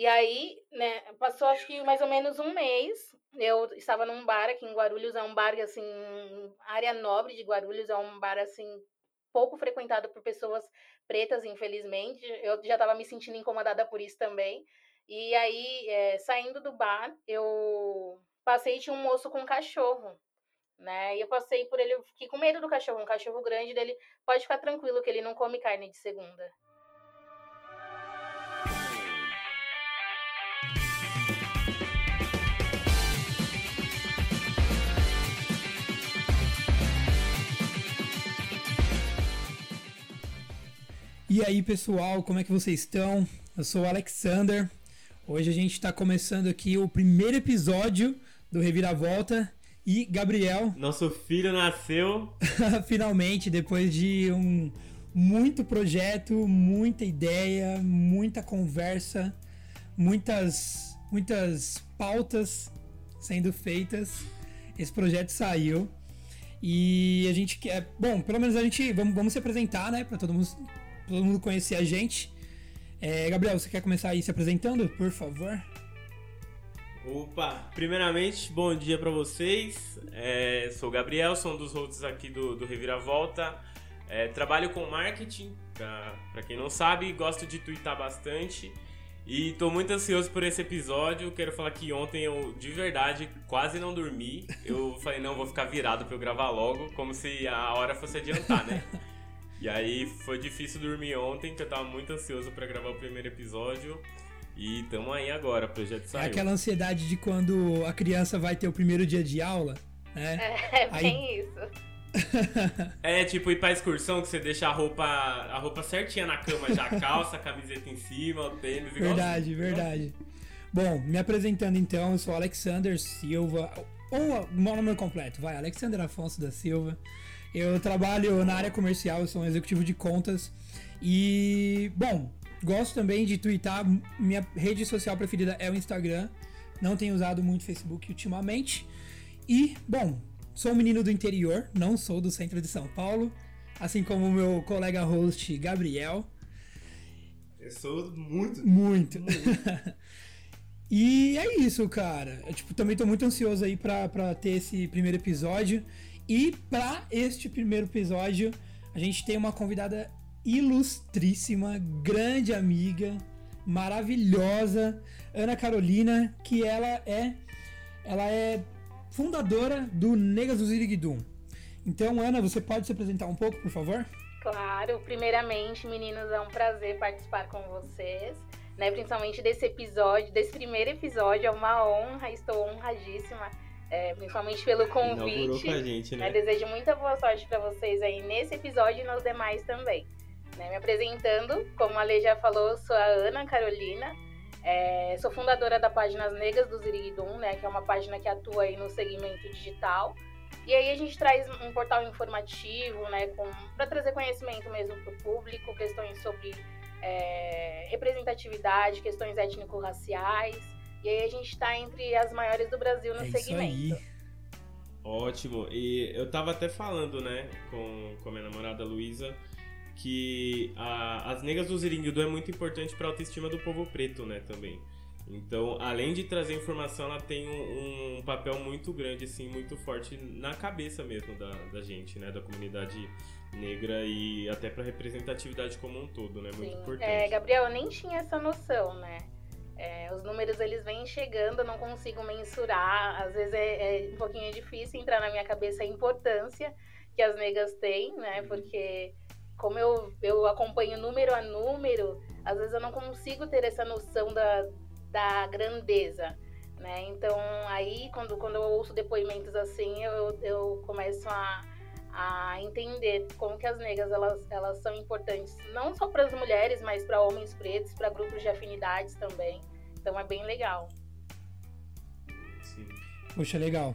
E aí, né, passou acho que mais ou menos um mês. Eu estava num bar aqui em Guarulhos, é um bar assim, área nobre de Guarulhos, é um bar assim pouco frequentado por pessoas pretas, infelizmente. Eu já estava me sentindo incomodada por isso também. E aí, é, saindo do bar, eu passei tinha um moço com um cachorro, né? E eu passei por ele, fiquei com medo do cachorro, um cachorro grande dele. Pode ficar tranquilo que ele não come carne de segunda. E aí, pessoal, como é que vocês estão? Eu sou o Alexander. Hoje a gente está começando aqui o primeiro episódio do Reviravolta. E Gabriel. Nosso filho nasceu. Finalmente, depois de um muito projeto, muita ideia, muita conversa, muitas, muitas pautas sendo feitas. Esse projeto saiu. E a gente quer. Bom, pelo menos a gente. Vamos, vamos se apresentar, né? Para todo mundo todo mundo conhecer a gente. É, Gabriel, você quer começar aí se apresentando, por favor? Opa, primeiramente, bom dia para vocês. É, sou o Gabriel, sou um dos hosts aqui do, do Reviravolta. É, trabalho com marketing, para quem não sabe, gosto de twittar bastante. E tô muito ansioso por esse episódio. Quero falar que ontem eu, de verdade, quase não dormi. Eu falei, não, vou ficar virado pra eu gravar logo, como se a hora fosse adiantar, né? E aí foi difícil dormir ontem, que eu tava muito ansioso para gravar o primeiro episódio. E tamo aí agora, o projeto saiu. É aquela ansiedade de quando a criança vai ter o primeiro dia de aula, né? É, é bem aí... isso. é tipo ir pra excursão que você deixa a roupa, a roupa certinha na cama já, a calça, a camiseta em cima, o tênis igual Verdade, assim, verdade. Bom, me apresentando então, eu sou Alexander Silva, ou o meu nome completo, vai, Alexander Afonso da Silva. Eu trabalho na área comercial, eu sou um executivo de contas. E, bom, gosto também de twittar. Minha rede social preferida é o Instagram. Não tenho usado muito Facebook ultimamente. E, bom, sou um menino do interior, não sou do centro de São Paulo. Assim como o meu colega host Gabriel. Eu sou muito. Muito. muito. e é isso, cara. Eu, tipo, também tô muito ansioso aí pra, pra ter esse primeiro episódio. E para este primeiro episódio, a gente tem uma convidada ilustríssima, grande amiga, maravilhosa, Ana Carolina, que ela é ela é fundadora do Negas do Ziriguidum. Então, Ana, você pode se apresentar um pouco, por favor? Claro, primeiramente, meninos, é um prazer participar com vocês, né? Principalmente desse episódio, desse primeiro episódio, é uma honra, estou honradíssima é, principalmente pelo convite. Com a gente, né? né? Desejo muita boa sorte para vocês aí nesse episódio e nos demais também. Né? Me apresentando, como a Lê já falou, sou a Ana Carolina. É, sou fundadora da página As Negras do Ziriguidum, né, que é uma página que atua aí no segmento digital. E aí a gente traz um portal informativo, né, para trazer conhecimento mesmo para o público, questões sobre é, representatividade, questões étnico-raciais. E aí a gente está entre as maiores do Brasil no é segmento. Ótimo. E eu tava até falando, né, com, com a minha namorada Luísa, que a, as negras do Ziringuidu é muito importante para a autoestima do povo preto, né, também. Então, além de trazer informação, ela tem um, um, papel muito grande, assim, muito forte na cabeça mesmo da, da gente, né, da comunidade negra e até para representatividade como um todo, né, muito Sim. importante. É, Gabriel, eu nem tinha essa noção, né. É, os números eles vêm chegando, eu não consigo mensurar. Às vezes é, é, um pouquinho difícil entrar na minha cabeça a importância que as negras têm, né? Uhum. Porque como eu, eu acompanho número a número, às vezes eu não consigo ter essa noção da, da grandeza. Né? Então, aí, quando, quando eu ouço depoimentos assim, eu, eu começo a, a entender como que as negras elas, elas são importantes não só para as mulheres, mas para homens pretos, para grupos de afinidades também. Então é bem legal. Sim. Poxa, legal.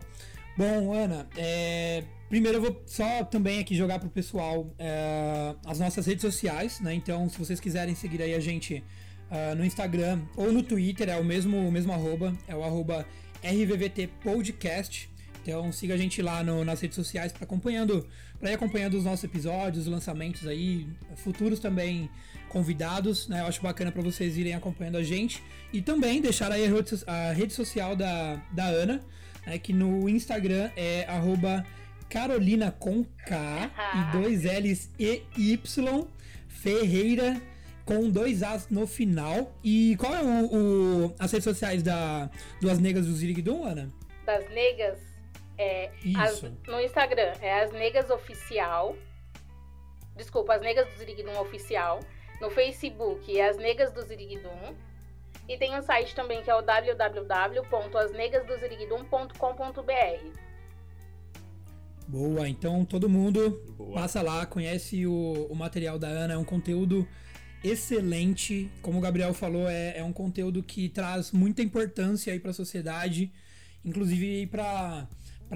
Bom, Ana, é... primeiro eu vou só também aqui jogar pro pessoal é... as nossas redes sociais, né? Então, se vocês quiserem seguir aí a gente uh, no Instagram ou no Twitter, é o mesmo, o mesmo arroba, é o arroba RVVT Podcast. Então siga a gente lá no, nas redes sociais para acompanhando, para ir acompanhando os nossos episódios, os lançamentos aí, futuros também convidados, né? Eu acho bacana para vocês irem acompanhando a gente e também deixar aí a rede social da, da Ana, né? que no Instagram é arroba Carolina com K e dois L's e Y Ferreira com dois As no final. E qual é o, o as redes sociais da, das Negas do Ziriguidum, Ana? Das Negas? É, as, no Instagram é As Negas Oficial. Desculpa, As Negas do Ziriguidum Oficial. No Facebook é As Negas do Ziriguidum. E tem um site também que é o www.asnegasdoziriguidum.com.br. Boa, então todo mundo Boa. passa lá, conhece o, o material da Ana, é um conteúdo excelente. Como o Gabriel falou, é, é um conteúdo que traz muita importância aí para a sociedade, inclusive para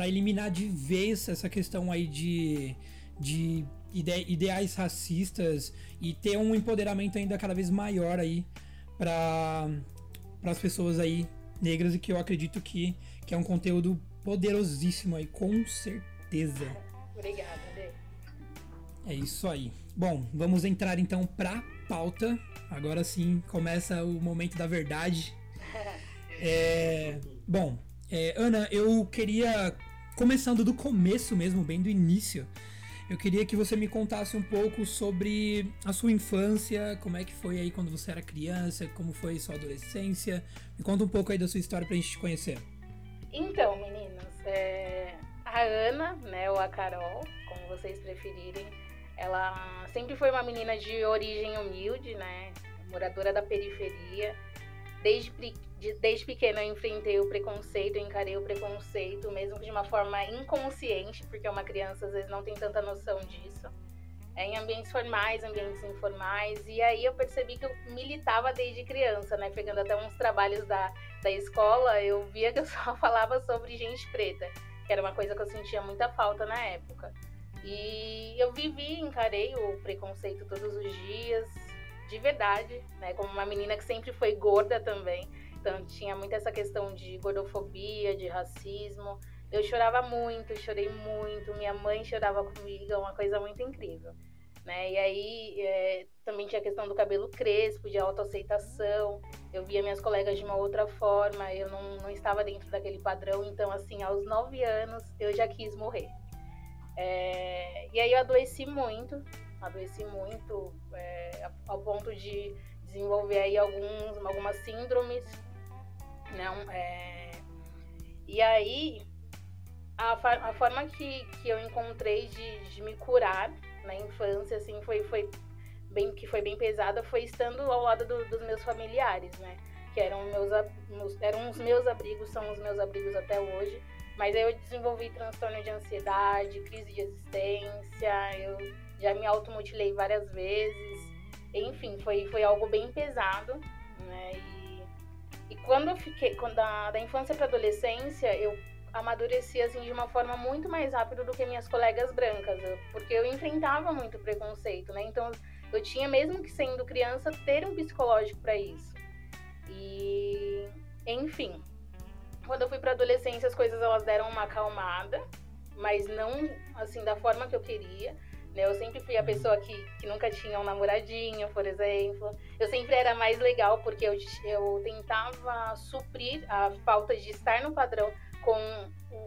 eliminar de vez essa questão aí de, de ide, ideais racistas e ter um empoderamento ainda cada vez maior aí para as pessoas aí negras e que eu acredito que, que é um conteúdo poderosíssimo aí, com certeza. Obrigada, Dê. É isso aí. Bom, vamos entrar então pra pauta. Agora sim começa o momento da verdade. É, bom, é, Ana, eu queria, começando do começo mesmo, bem do início, eu queria que você me contasse um pouco sobre a sua infância, como é que foi aí quando você era criança, como foi sua adolescência. Me conta um pouco aí da sua história pra gente te conhecer. Então, meninos, é... a Ana, né, ou a Carol, como vocês preferirem, ela sempre foi uma menina de origem humilde, né? Moradora da periferia. Desde, desde pequena eu enfrentei o preconceito, eu encarei o preconceito, mesmo de uma forma inconsciente, porque uma criança às vezes não tem tanta noção disso. É, em ambientes formais, ambientes informais. E aí eu percebi que eu militava desde criança, né? Pegando até uns trabalhos da, da escola, eu via que eu só falava sobre gente preta, que era uma coisa que eu sentia muita falta na época. E eu vivi, encarei o preconceito todos os dias, de verdade, né? Como uma menina que sempre foi gorda também. Então tinha muito essa questão de gordofobia, de racismo. Eu chorava muito, chorei muito. Minha mãe chorava comigo, é uma coisa muito incrível. Né? E aí é, também tinha a questão do cabelo crespo, de autoaceitação. Eu via minhas colegas de uma outra forma, eu não, não estava dentro daquele padrão. Então, assim, aos nove anos eu já quis morrer. É, e aí eu adoeci muito, adoeci muito é, ao ponto de desenvolver aí alguns, algumas síndromes, não, né, é, e aí a, a, forma que, que eu encontrei de, de me curar na infância, assim, foi, foi bem, que foi bem pesada, foi estando ao lado do, dos meus familiares, né, que eram meus, meus, eram os meus abrigos, são os meus abrigos até hoje, mas aí eu desenvolvi transtorno de ansiedade, crise de existência, eu já me automutilei várias vezes. Enfim, foi, foi algo bem pesado, né? E, e quando eu fiquei, quando da, da infância para adolescência, eu amadureci assim de uma forma muito mais rápida do que minhas colegas brancas, porque eu enfrentava muito preconceito, né? Então eu tinha mesmo que sendo criança ter um psicológico para isso. E enfim, quando eu fui para adolescência, as coisas elas deram uma acalmada, mas não assim da forma que eu queria. Né? Eu sempre fui a pessoa que, que nunca tinha um namoradinho, por exemplo. Eu sempre era mais legal porque eu, eu tentava suprir a falta de estar no padrão com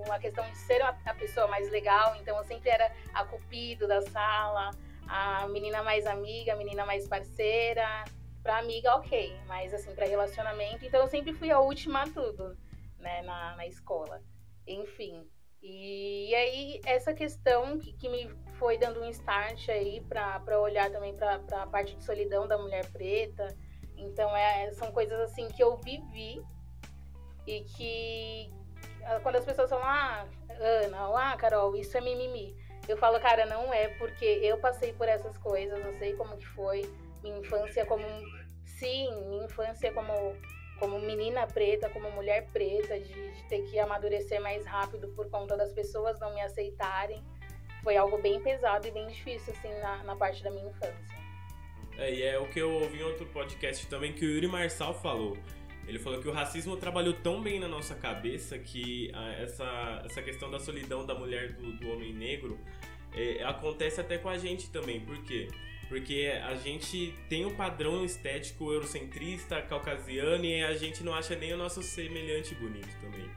uma questão de ser a pessoa mais legal. Então eu sempre era a cupido da sala, a menina mais amiga, a menina mais parceira. Pra amiga, ok, mas assim, para relacionamento, então eu sempre fui a última a tudo né, na, na escola. Enfim. E aí, essa questão que, que, me foi dando um start aí para olhar também para a parte de solidão da mulher preta. Então, é, são coisas assim que eu vivi e que quando as pessoas falam, ah, Ana, ou, ah, Carol, isso é mimimi. Eu falo, cara, não é, porque eu passei por essas coisas, eu sei como que foi minha infância como. Sim, minha infância como como menina preta, como mulher preta, de, de, ter que amadurecer mais rápido por conta das pessoas não me aceitarem. Foi algo bem pesado e bem difícil, assim, na, na parte da minha infância. É, e é o que eu ouvi em outro podcast também, que o Yuri Marçal falou. Ele falou que o racismo trabalhou tão bem na nossa cabeça que a, essa, essa questão da solidão da mulher do, do homem negro é, acontece até com a gente também. Por quê? Porque a gente tem um padrão estético eurocentrista, caucasiano, e a gente não acha nem o nosso semelhante bonito também.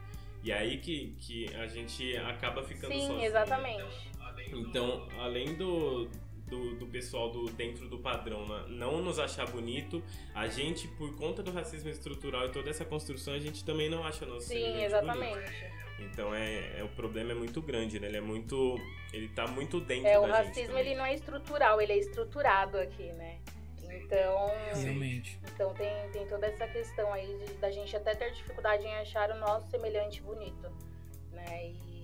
E aí que, que a gente acaba ficando Sim, sozinho. exatamente. Então, além do, do, do pessoal do dentro do padrão né, não nos achar bonito, a gente, por conta do racismo estrutural e toda essa construção, a gente também não acha nosso Sim, semelhante exatamente. bonito. Então é, é o problema é muito grande, né? Ele é muito ele tá muito dentro É, o da gente racismo também. ele não é estrutural, ele é estruturado aqui, né? Então, Realmente. então tem, tem toda essa questão aí de- da gente até ter dificuldade em achar o nosso semelhante bonito, né? E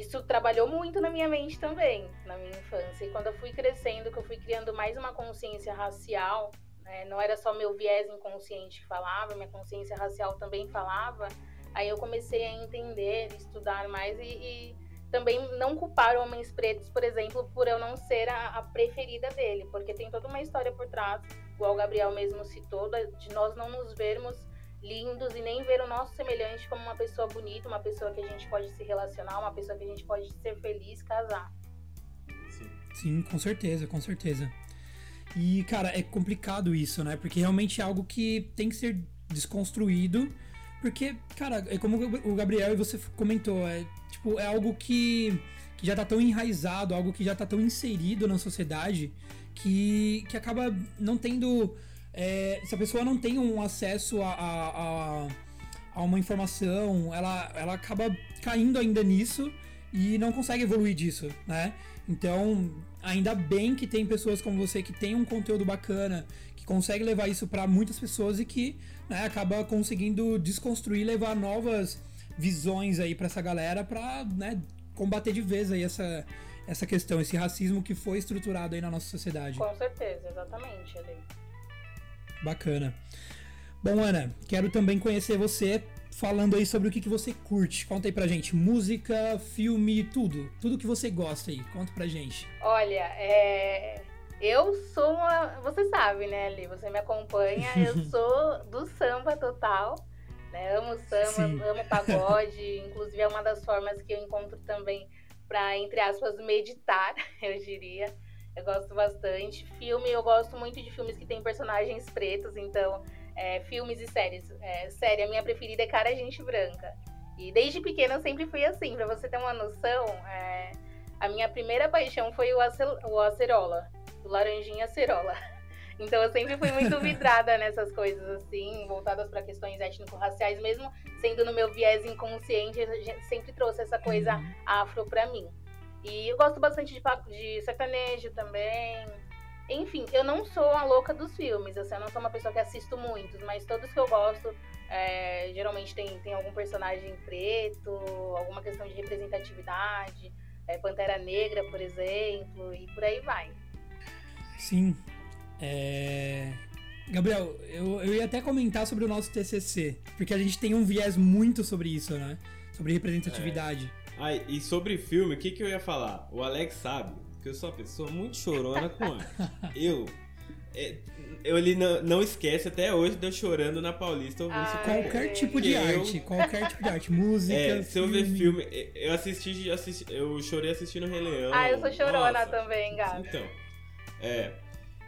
isso trabalhou muito na minha mente também, na minha infância. E quando eu fui crescendo, que eu fui criando mais uma consciência racial, né? não era só meu viés inconsciente que falava, minha consciência racial também falava. Aí eu comecei a entender, estudar mais e, e também não culpar homens pretos, por exemplo, por eu não ser a, a preferida dele, porque tem toda uma história por trás, igual o Gabriel mesmo citou, de nós não nos vermos lindos e nem ver o nosso semelhante como uma pessoa bonita, uma pessoa que a gente pode se relacionar, uma pessoa que a gente pode ser feliz, casar. Sim. Sim, com certeza, com certeza. E, cara, é complicado isso, né? Porque realmente é algo que tem que ser desconstruído. Porque, cara, é como o Gabriel e você comentou, é tipo, é algo que, que já tá tão enraizado, algo que já tá tão inserido na sociedade que, que acaba não tendo. É, se a pessoa não tem um acesso a, a, a, a uma informação, ela, ela acaba caindo ainda nisso e não consegue evoluir disso, né? Então, ainda bem que tem pessoas como você que tem um conteúdo bacana, que consegue levar isso para muitas pessoas e que né, acaba conseguindo desconstruir, levar novas visões aí para essa galera para né, combater de vez aí essa, essa questão, esse racismo que foi estruturado aí na nossa sociedade. Com certeza, exatamente, Ale. Bacana. Bom, Ana, quero também conhecer você falando aí sobre o que, que você curte. Conta aí pra gente. Música, filme, tudo. Tudo que você gosta aí. Conta pra gente. Olha, é, eu sou uma. Você sabe, né, Ali? Você me acompanha. Eu sou do samba total. Né? Amo samba, Sim. amo pagode. Inclusive, é uma das formas que eu encontro também para, entre aspas, meditar, eu diria. Eu gosto bastante. Filme, eu gosto muito de filmes que têm personagens pretos, então, é, filmes e séries. É, série, a minha preferida é Cara Gente Branca. E desde pequena eu sempre fui assim, pra você ter uma noção, é, a minha primeira paixão foi o, acel- o acerola, o laranjinha acerola. Então eu sempre fui muito vidrada nessas coisas assim, voltadas para questões étnico-raciais, mesmo sendo no meu viés inconsciente, a gente sempre trouxe essa coisa Uhum. afro pra mim. E eu gosto bastante de, de sertanejo também. Enfim, eu não sou a louca dos filmes, assim, eu não sou uma pessoa que assisto muitos, mas todos que eu gosto, é, geralmente tem, tem algum personagem preto, alguma questão de representatividade, é, Pantera Negra, por exemplo, e por aí vai. Sim. É... Gabriel, eu, eu ia até comentar sobre o nosso TCC, porque a gente tem um viés muito sobre isso, né? Sobre representatividade. Ah, e sobre filme, o que, que eu ia falar? O Alex sabe que eu sou uma pessoa muito chorona com arte. Eu. é, eu ele não, não esquece até hoje de eu chorando na Paulista ouvindo esse Ah. Qualquer é. tipo de Eu- arte, qualquer tipo de arte, música, É, se eu ver filme, eu assisti, assisti- eu chorei assistindo Rei Leão. Ah, eu sou chorona Nossa. também, gata. Então, é.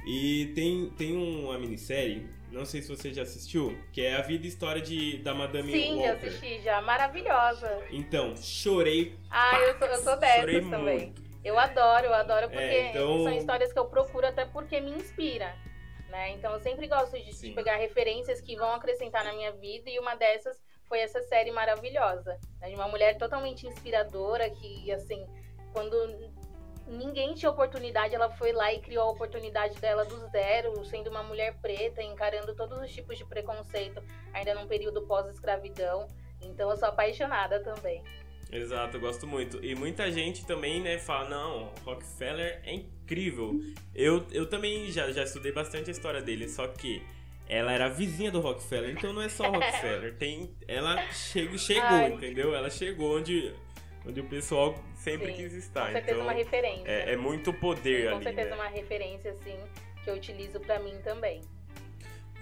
E tem, tem uma minissérie, não sei se você já assistiu, que é a vida e história de, da Madame Sim, Walker. assisti já, maravilhosa. Então, chorei. Ah, eu sou, eu sou chorei dessas também. muito. Eu adoro, eu adoro porque É, então- são histórias que eu procuro até porque me inspira. Né? Então eu sempre gosto de, de Sim. pegar referências que vão acrescentar na minha vida e uma dessas foi essa série maravilhosa. Né? De uma mulher totalmente inspiradora que, assim, quando ninguém tinha oportunidade, ela foi lá e criou a oportunidade dela do zero, sendo uma mulher preta, encarando todos os tipos de preconceito, ainda num período pós-escravidão. Então eu sou apaixonada também. Exato, eu gosto muito. E muita gente também, né, fala, não, Rockefeller é incrível. Eu, eu também já, já estudei bastante a história dele, só que ela era vizinha do Rockefeller, então não é só Rockefeller. Tem, ela chegou, chegou Ai. entendeu? Ela chegou onde, onde o pessoal sempre Sim, quis estar. Com certeza então, uma referência. é, é muito poder Com ali, certeza né? uma referência, assim, que eu utilizo pra mim também.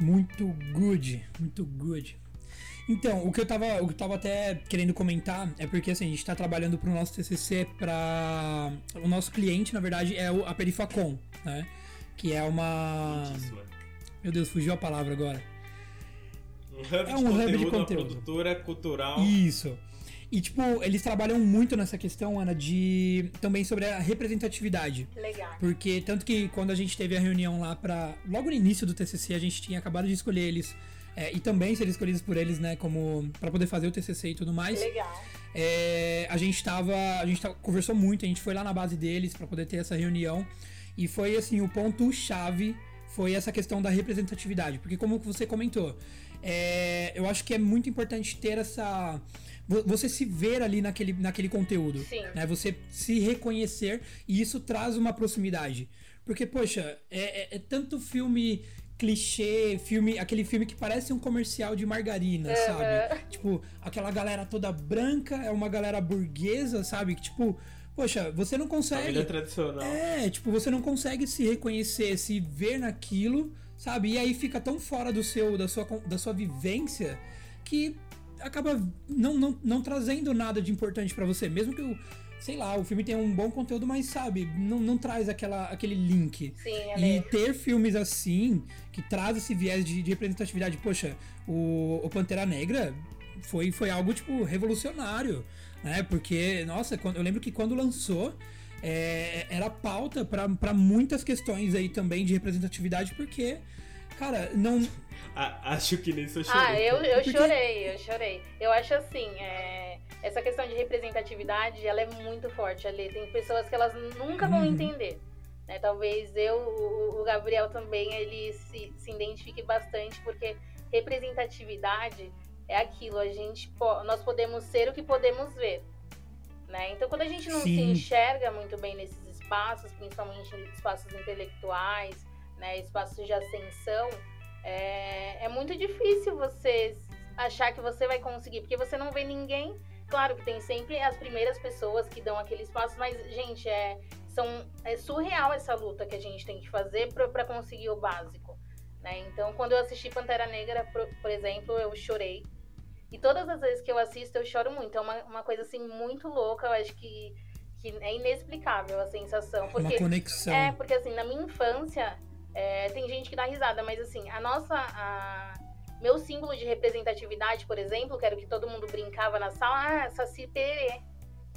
Muito good, muito good. Então, o que eu tava, o que eu tava até querendo comentar é porque assim, a gente tá trabalhando pro nosso TCC para o nosso cliente, na verdade, é a Perifacom, né? Que é uma Meu Deus, fugiu a palavra agora. Um hub é um de conteúdo, hub de conteúdo. produtora cultural. Isso. E, tipo, eles trabalham muito nessa questão, Ana, de. também sobre a representatividade. Legal. Porque, tanto que quando a gente teve a reunião lá pra. Logo no início do TCC, a gente tinha acabado de escolher eles. É, e também ser escolhidos por eles, né, como. para poder fazer o TCC e tudo mais. Legal. É, a gente tava. A gente tava, conversou muito, a gente foi lá na base deles para poder ter essa reunião. E foi, assim, o ponto-chave foi essa questão da representatividade. Porque, como você comentou, é, eu acho que é muito importante ter essa você se ver ali naquele, naquele conteúdo. Sim. Né? Você se reconhecer e isso traz uma proximidade. Porque, poxa, é, é, é tanto filme clichê, filme, aquele filme que parece um comercial de margarina, uhum. sabe? Tipo, aquela galera toda branca, é uma galera burguesa, sabe? Que tipo, poxa, você não consegue. Família tradicional. É, tipo, você não consegue se reconhecer, se ver naquilo, sabe? E aí fica tão fora do seu, da sua, da sua vivência que acaba não, não, não trazendo nada de importante para você. Mesmo que o, sei lá, o filme tenha um bom conteúdo, mas sabe, não, não traz aquela, aquele link. Sim, é e ter filmes assim, que traz esse viés de, de representatividade, poxa, o, o Pantera Negra foi, foi algo, tipo, revolucionário, né? Porque, nossa, quando, eu lembro que quando lançou, é, era pauta para muitas questões aí também de representatividade, porque, cara, não, ah, acho que nem eu chorei. Ah, eu, eu chorei, eu chorei. Eu acho assim, é, essa questão de representatividade, ela é muito forte ali. Tem pessoas que elas nunca vão uhum. entender. Né? Talvez eu, o, Gabriel também, ele se, se identifique bastante, porque representatividade é aquilo, a gente, nós podemos ser o que podemos ver. Né? Então, quando a gente não Sim. se enxerga muito bem nesses espaços, principalmente espaços intelectuais, né, espaços de ascensão, é, é muito difícil você achar que você vai conseguir, porque você não vê ninguém. Claro que tem sempre as primeiras pessoas que dão aquele espaço, mas, gente, é, são, é surreal essa luta que a gente tem que fazer para conseguir o básico. Né? Então, quando eu assisti Pantera Negra, por, por, exemplo, eu chorei. E todas as vezes que eu assisto, eu choro muito. É uma, uma coisa, assim, muito louca. Eu acho que, que é inexplicável a sensação. Porque, uma conexão. É, porque, assim, na minha infância, é, tem gente que dá risada, mas assim, a nossa. A... Meu símbolo de representatividade, por exemplo, que era o que todo mundo brincava na sala, ah, Saci Pererê.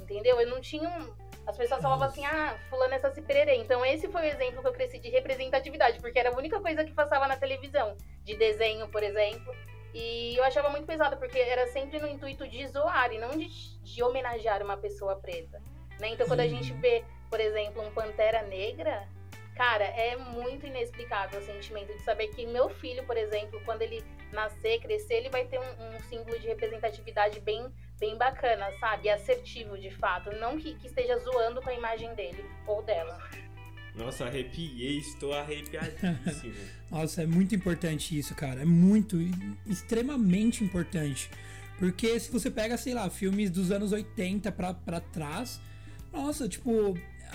Entendeu? Eu não tinha um. As pessoas falavam assim, ah, fulano é Saci Pererê. Então esse foi o exemplo que eu cresci de representatividade, porque era a única coisa que passava na televisão, de desenho, por exemplo. E eu achava muito pesado, porque era sempre no intuito de zoar e não de, de homenagear uma pessoa preta. Né? Então quando a gente vê, por exemplo, um Pantera Negra, Cara, é muito inexplicável o sentimento de saber que meu filho, por exemplo, quando ele nascer, crescer, ele vai ter um, um símbolo de representatividade bem, bem bacana, sabe? Assertivo, de fato. Não que, que esteja zoando com a imagem dele ou dela. Nossa, arrepiei, estou arrepiadíssimo. Nossa, é muito importante isso, cara. É muito, extremamente importante. Porque se você pega, sei lá, filmes dos anos 80 pra, pra trás, nossa, tipo,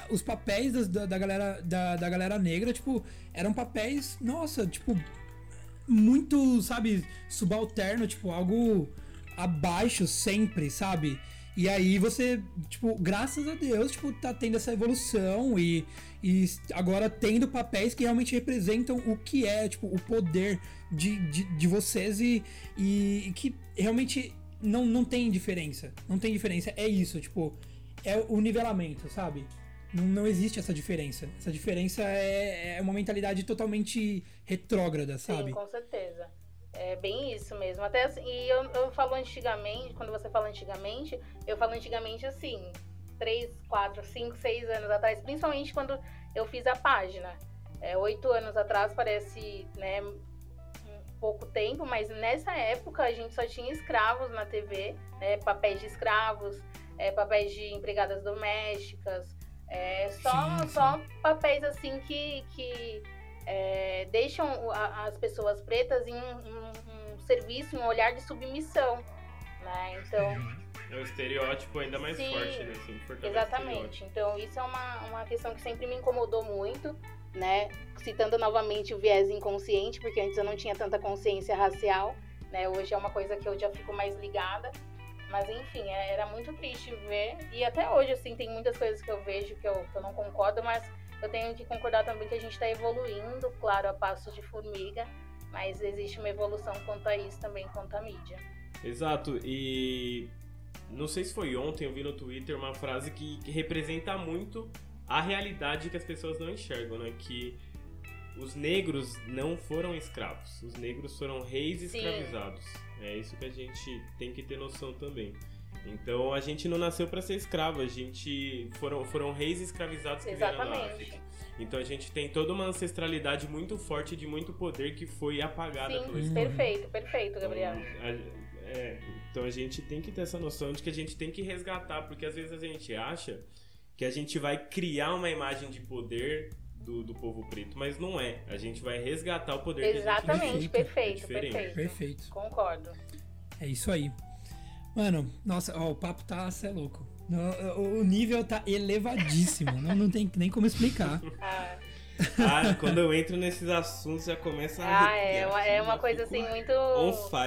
os papéis da, da, galera, da, da galera negra, tipo, eram papéis, nossa, tipo, muito, sabe, subalterno, tipo, algo abaixo sempre, sabe? E aí você, tipo, graças a Deus, tipo, tá tendo essa evolução e, e agora tendo papéis que realmente representam o que é, tipo, o poder de, de, de vocês e, e que realmente não, não tem diferença. Não tem diferença. É isso, tipo, é o nivelamento, sabe? Não, não existe essa diferença. Essa diferença é, é uma mentalidade totalmente retrógrada, sabe? Sim, com certeza. É bem isso mesmo. Até assim, e eu, eu falo antigamente, quando você fala antigamente, eu falo antigamente assim, 3, 4, 5, 6 anos atrás, principalmente quando eu fiz a página. É, oito anos atrás parece, né, um pouco tempo, mas nessa época a gente só tinha escravos na TV, né, papéis de escravos, é, papéis de empregadas domésticas, é, só, sim, sim. só papéis assim que, que é, deixam a, as pessoas pretas em um, um, um, serviço, um olhar de submissão. Né? Então. É o estereótipo ainda mais sim, forte, né? Assim, exatamente. Então, isso é uma, uma questão que sempre me incomodou muito. né? Citando novamente o viés inconsciente, porque antes eu não tinha tanta consciência racial, né? Hoje é uma coisa que eu já fico mais ligada. Mas enfim, é, era muito triste ver. E até hoje, assim, tem muitas coisas que eu vejo que eu, que eu não concordo, mas eu tenho que concordar também que a gente está evoluindo, claro, a passos de formiga, mas existe uma evolução quanto a isso também, quanto à mídia. Exato, e não sei se foi ontem, eu vi no Twitter uma frase que, que representa muito a realidade que as pessoas não enxergam, né? Que os negros não foram escravos, os negros foram reis Sim. É isso que a gente tem que ter noção também. Então a gente não nasceu para ser escravo, a gente foram, foram reis escravizados que Exatamente. vieram da África. Então a gente tem toda uma ancestralidade muito forte de muito poder que foi apagada Sim, pelo Sim, perfeito, perfeito, Gabriel. Então, a, é, então a gente tem que ter essa noção de que a gente tem que resgatar, porque às vezes a gente acha que a gente vai criar uma imagem de poder do, do povo preto, mas não é. A gente vai resgatar o poder Exatamente, que a gente perfeito, é perfeito. Perfeito. Concordo. É isso aí. Mano, nossa, ó, o papo tá, cê é louco. O, nível tá elevadíssimo, não, não tem nem como explicar. Ah. ah, quando eu entro nesses assuntos já começa a. Ah, é uma, é uma coisa assim muito,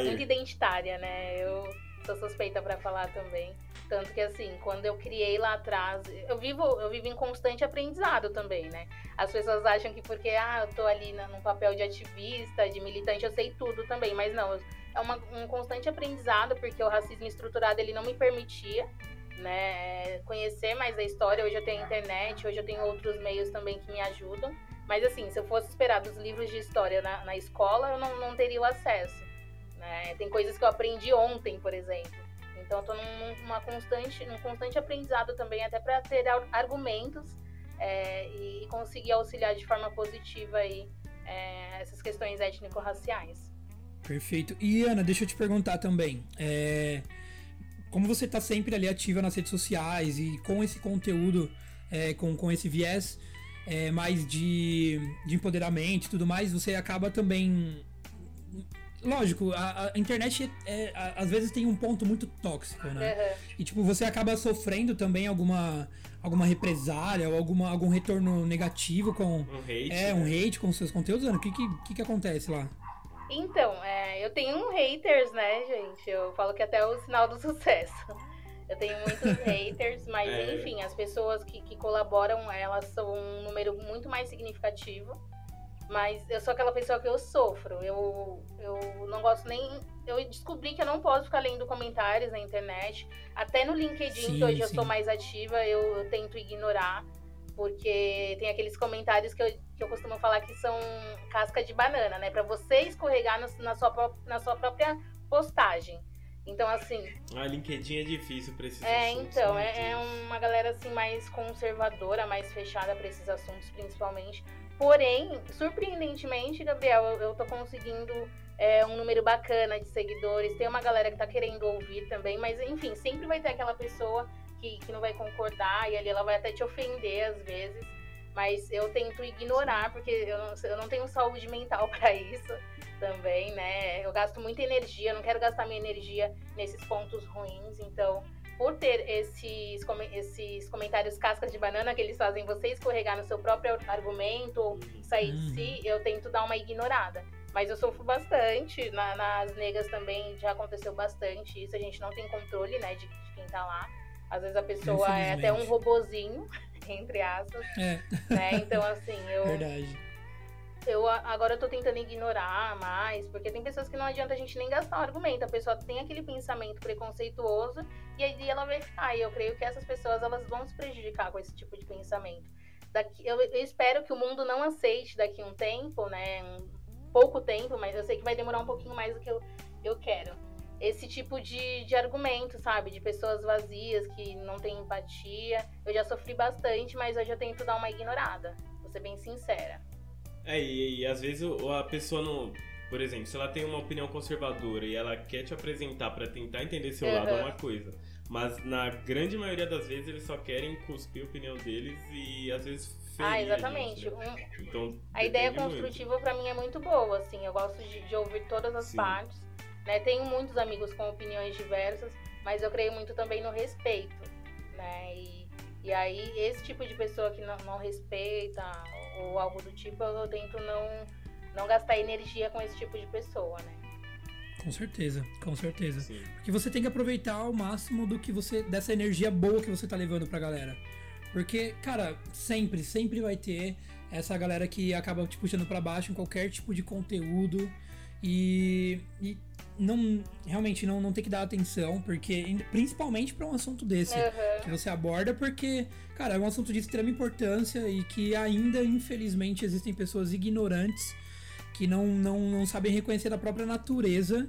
muito identitária, né? Eu sou suspeita para falar também. Tanto que assim, quando eu criei lá atrás, eu vivo, eu vivo em constante aprendizado também, né? As pessoas acham que porque ah, eu tô ali num papel de ativista, de militante, eu sei tudo também, mas não, é uma, um constante aprendizado, porque o racismo estruturado ele não me permitia né, conhecer mais a história. Hoje eu tenho internet, hoje eu tenho outros meios também que me ajudam. Mas assim, se eu fosse esperar dos livros de história na, na escola, eu não, não teria o acesso. Né? Tem coisas que eu aprendi ontem, por exemplo. Então eu tô num, numa constante, num constante aprendizado também, até para ter argumentos é, e conseguir auxiliar de forma positiva aí, é, essas questões étnico-raciais. Perfeito. E Ana, deixa eu te perguntar também. É, como você está sempre ali ativa nas redes sociais e com esse conteúdo, é, com, com esse viés é, mais de, de empoderamento e tudo mais, você acaba também. Lógico, a, a internet é, a, às vezes tem um ponto muito tóxico, né? Uhum. E tipo, você acaba sofrendo também alguma, alguma represália ou alguma, algum retorno negativo com. Um hate. É, né? um hate com seus conteúdos, Ana. O que, que, que acontece lá? Então, é, eu tenho um haters, né, gente? Eu falo que até é o sinal do sucesso. Eu tenho muitos haters, mas é. enfim, as pessoas que, que colaboram, elas são um número muito mais significativo. Mas eu sou aquela pessoa que eu sofro. Eu, eu não gosto nem. Eu descobri que eu não posso ficar lendo comentários na internet. Até no LinkedIn, sim, que hoje sim. eu sou mais ativa, eu, eu tento ignorar porque tem aqueles comentários que eu, que eu costumo falar que são casca de banana, né? Para você escorregar no, na, sua, na sua própria postagem. Então, assim. Ah, LinkedIn é difícil pra esses é, assuntos. Então, é, é uma galera assim mais conservadora, mais fechada para esses assuntos, principalmente. Porém, surpreendentemente, Gabriel, eu, eu tô conseguindo é, um número bacana de seguidores. Tem uma galera que tá querendo ouvir também, mas enfim, sempre vai ter aquela pessoa que, que não vai concordar e ali ela vai até te ofender às vezes. Mas eu tento ignorar, porque eu não, eu não tenho saúde mental para isso também, né? Eu gasto muita energia, não quero gastar minha energia nesses pontos ruins. Então, por ter esses, esses comentários cascas de banana que eles fazem você escorregar no seu próprio argumento ou sair de si, uhum. eu tento dar uma ignorada. Mas eu sofro bastante, na, nas negas também já aconteceu bastante isso, a gente não tem controle, né, de, de quem tá lá. Às vezes a pessoa é até um robozinho, entre aspas. É. Né? Então, assim, eu. Verdade. Eu agora eu tô tentando ignorar mais, porque tem pessoas que não adianta a gente nem gastar um argumento. A pessoa tem aquele pensamento preconceituoso e aí ela vai ficar. E eu creio que essas pessoas elas vão se prejudicar com esse tipo de pensamento. Daqui, eu, eu espero que o mundo não aceite daqui um tempo, né? Um pouco tempo, mas eu sei que vai demorar um pouquinho mais do que eu, eu quero esse tipo de, de argumento, sabe? De pessoas vazias que não têm empatia. Eu já sofri bastante, mas hoje eu tento dar uma ignorada. Vou ser bem sincera. É, e, e às vezes a pessoa não. Por exemplo, se ela tem uma opinião conservadora e ela quer te apresentar para tentar entender seu uhum. lado, é uma coisa. Mas na grande maioria das vezes eles só querem cuspir a opinião deles e às vezes ah, exatamente. A, né? então, a ideia construtiva para mim é muito boa, assim. Eu gosto de, de ouvir todas as Sim. partes. Né? Tenho muitos amigos com opiniões diversas, mas eu creio muito também no respeito, né? E, E aí, esse tipo de pessoa que não, não respeita ou algo do tipo, eu tento não, não gastar energia com esse tipo de pessoa, né? Com certeza, com certeza. Sim. Porque você tem que aproveitar ao máximo do que você. dessa energia boa que você tá levando pra galera. Porque, cara, sempre, sempre vai ter essa galera que acaba te puxando pra baixo em qualquer tipo de conteúdo. E, e não realmente não, não tem que dar atenção, porque principalmente para um assunto desse Uhum. que você aborda, porque, cara, é um assunto de extrema importância e que ainda, infelizmente, existem pessoas ignorantes que não, não, não sabem reconhecer a própria natureza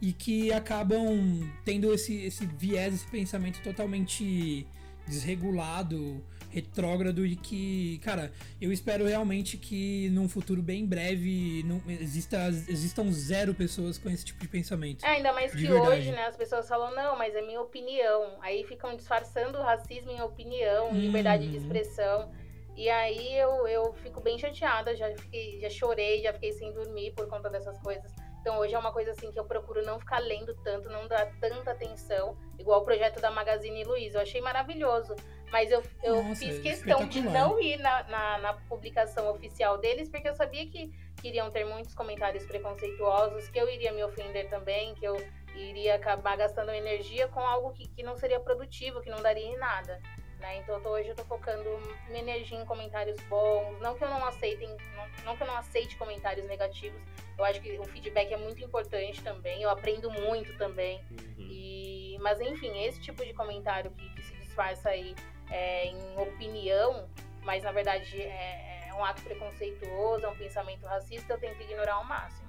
e que acabam tendo esse, esse viés, esse pensamento totalmente desregulado, retrógrado e que, cara, eu espero realmente que num futuro bem breve não exista, existam zero pessoas com esse tipo de pensamento. É, ainda mais que verdade. hoje, né, as pessoas falam, não, mas é minha opinião. Aí ficam disfarçando o racismo em opinião, em liberdade de Uhum. expressão. E aí eu, eu fico bem chateada, já, fiquei, já chorei, já fiquei sem dormir por conta dessas coisas. Então hoje é uma coisa assim que eu procuro não ficar lendo tanto, não dar tanta atenção, igual o projeto da Magazine Luiza. Eu achei maravilhoso. Mas eu, eu Nossa, fiz questão de não ir na, na, na publicação oficial deles, porque eu sabia que, que iriam ter muitos comentários preconceituosos, que eu iria me ofender também, que eu iria acabar gastando energia com algo que, que não seria produtivo, que não daria em nada. Né? Então eu tô- hoje eu tô focando minha energia em comentários bons, não que eu não aceitem, não, não que eu não aceite comentários negativos. Eu acho que o feedback é muito importante também, eu aprendo muito também. Uhum. E, mas enfim, esse tipo de comentário que, que se disfarça aí é, em opinião, mas na verdade é, é um ato preconceituoso, é um pensamento racista, eu tento ignorar ao máximo.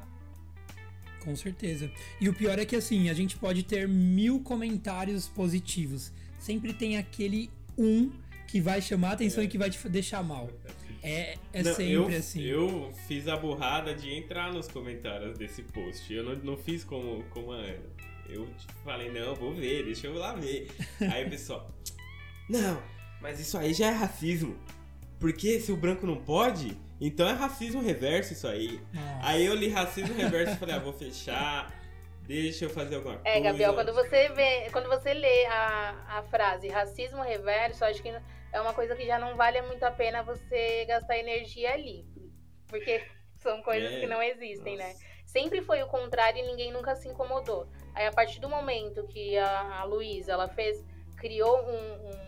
Com certeza. E o pior é que assim, a gente pode ter mil comentários positivos. Sempre tem aquele um que vai chamar a atenção É. e que vai te deixar mal. É, é Não, sempre eu, assim. Eu fiz a burrada de entrar nos comentários desse post. Eu não, não fiz como, como a Ana. Eu falei, não, vou ver, deixa eu lá ver. Aí o pessoal, não, mas isso aí já é racismo. Porque se o branco não pode, então é racismo reverso isso aí. Nossa. Aí eu li racismo reverso e falei, ah, vou fechar, deixa eu fazer alguma coisa. É, Gabriel, quando você vê, quando você lê a, a frase racismo reverso, acho que é uma coisa que já não vale muito a pena você gastar energia ali. Porque são coisas É, que não existem, né? Nossa. Sempre foi o contrário e ninguém nunca se incomodou. Aí a partir do momento que a, a Luísa ela fez, criou um- um-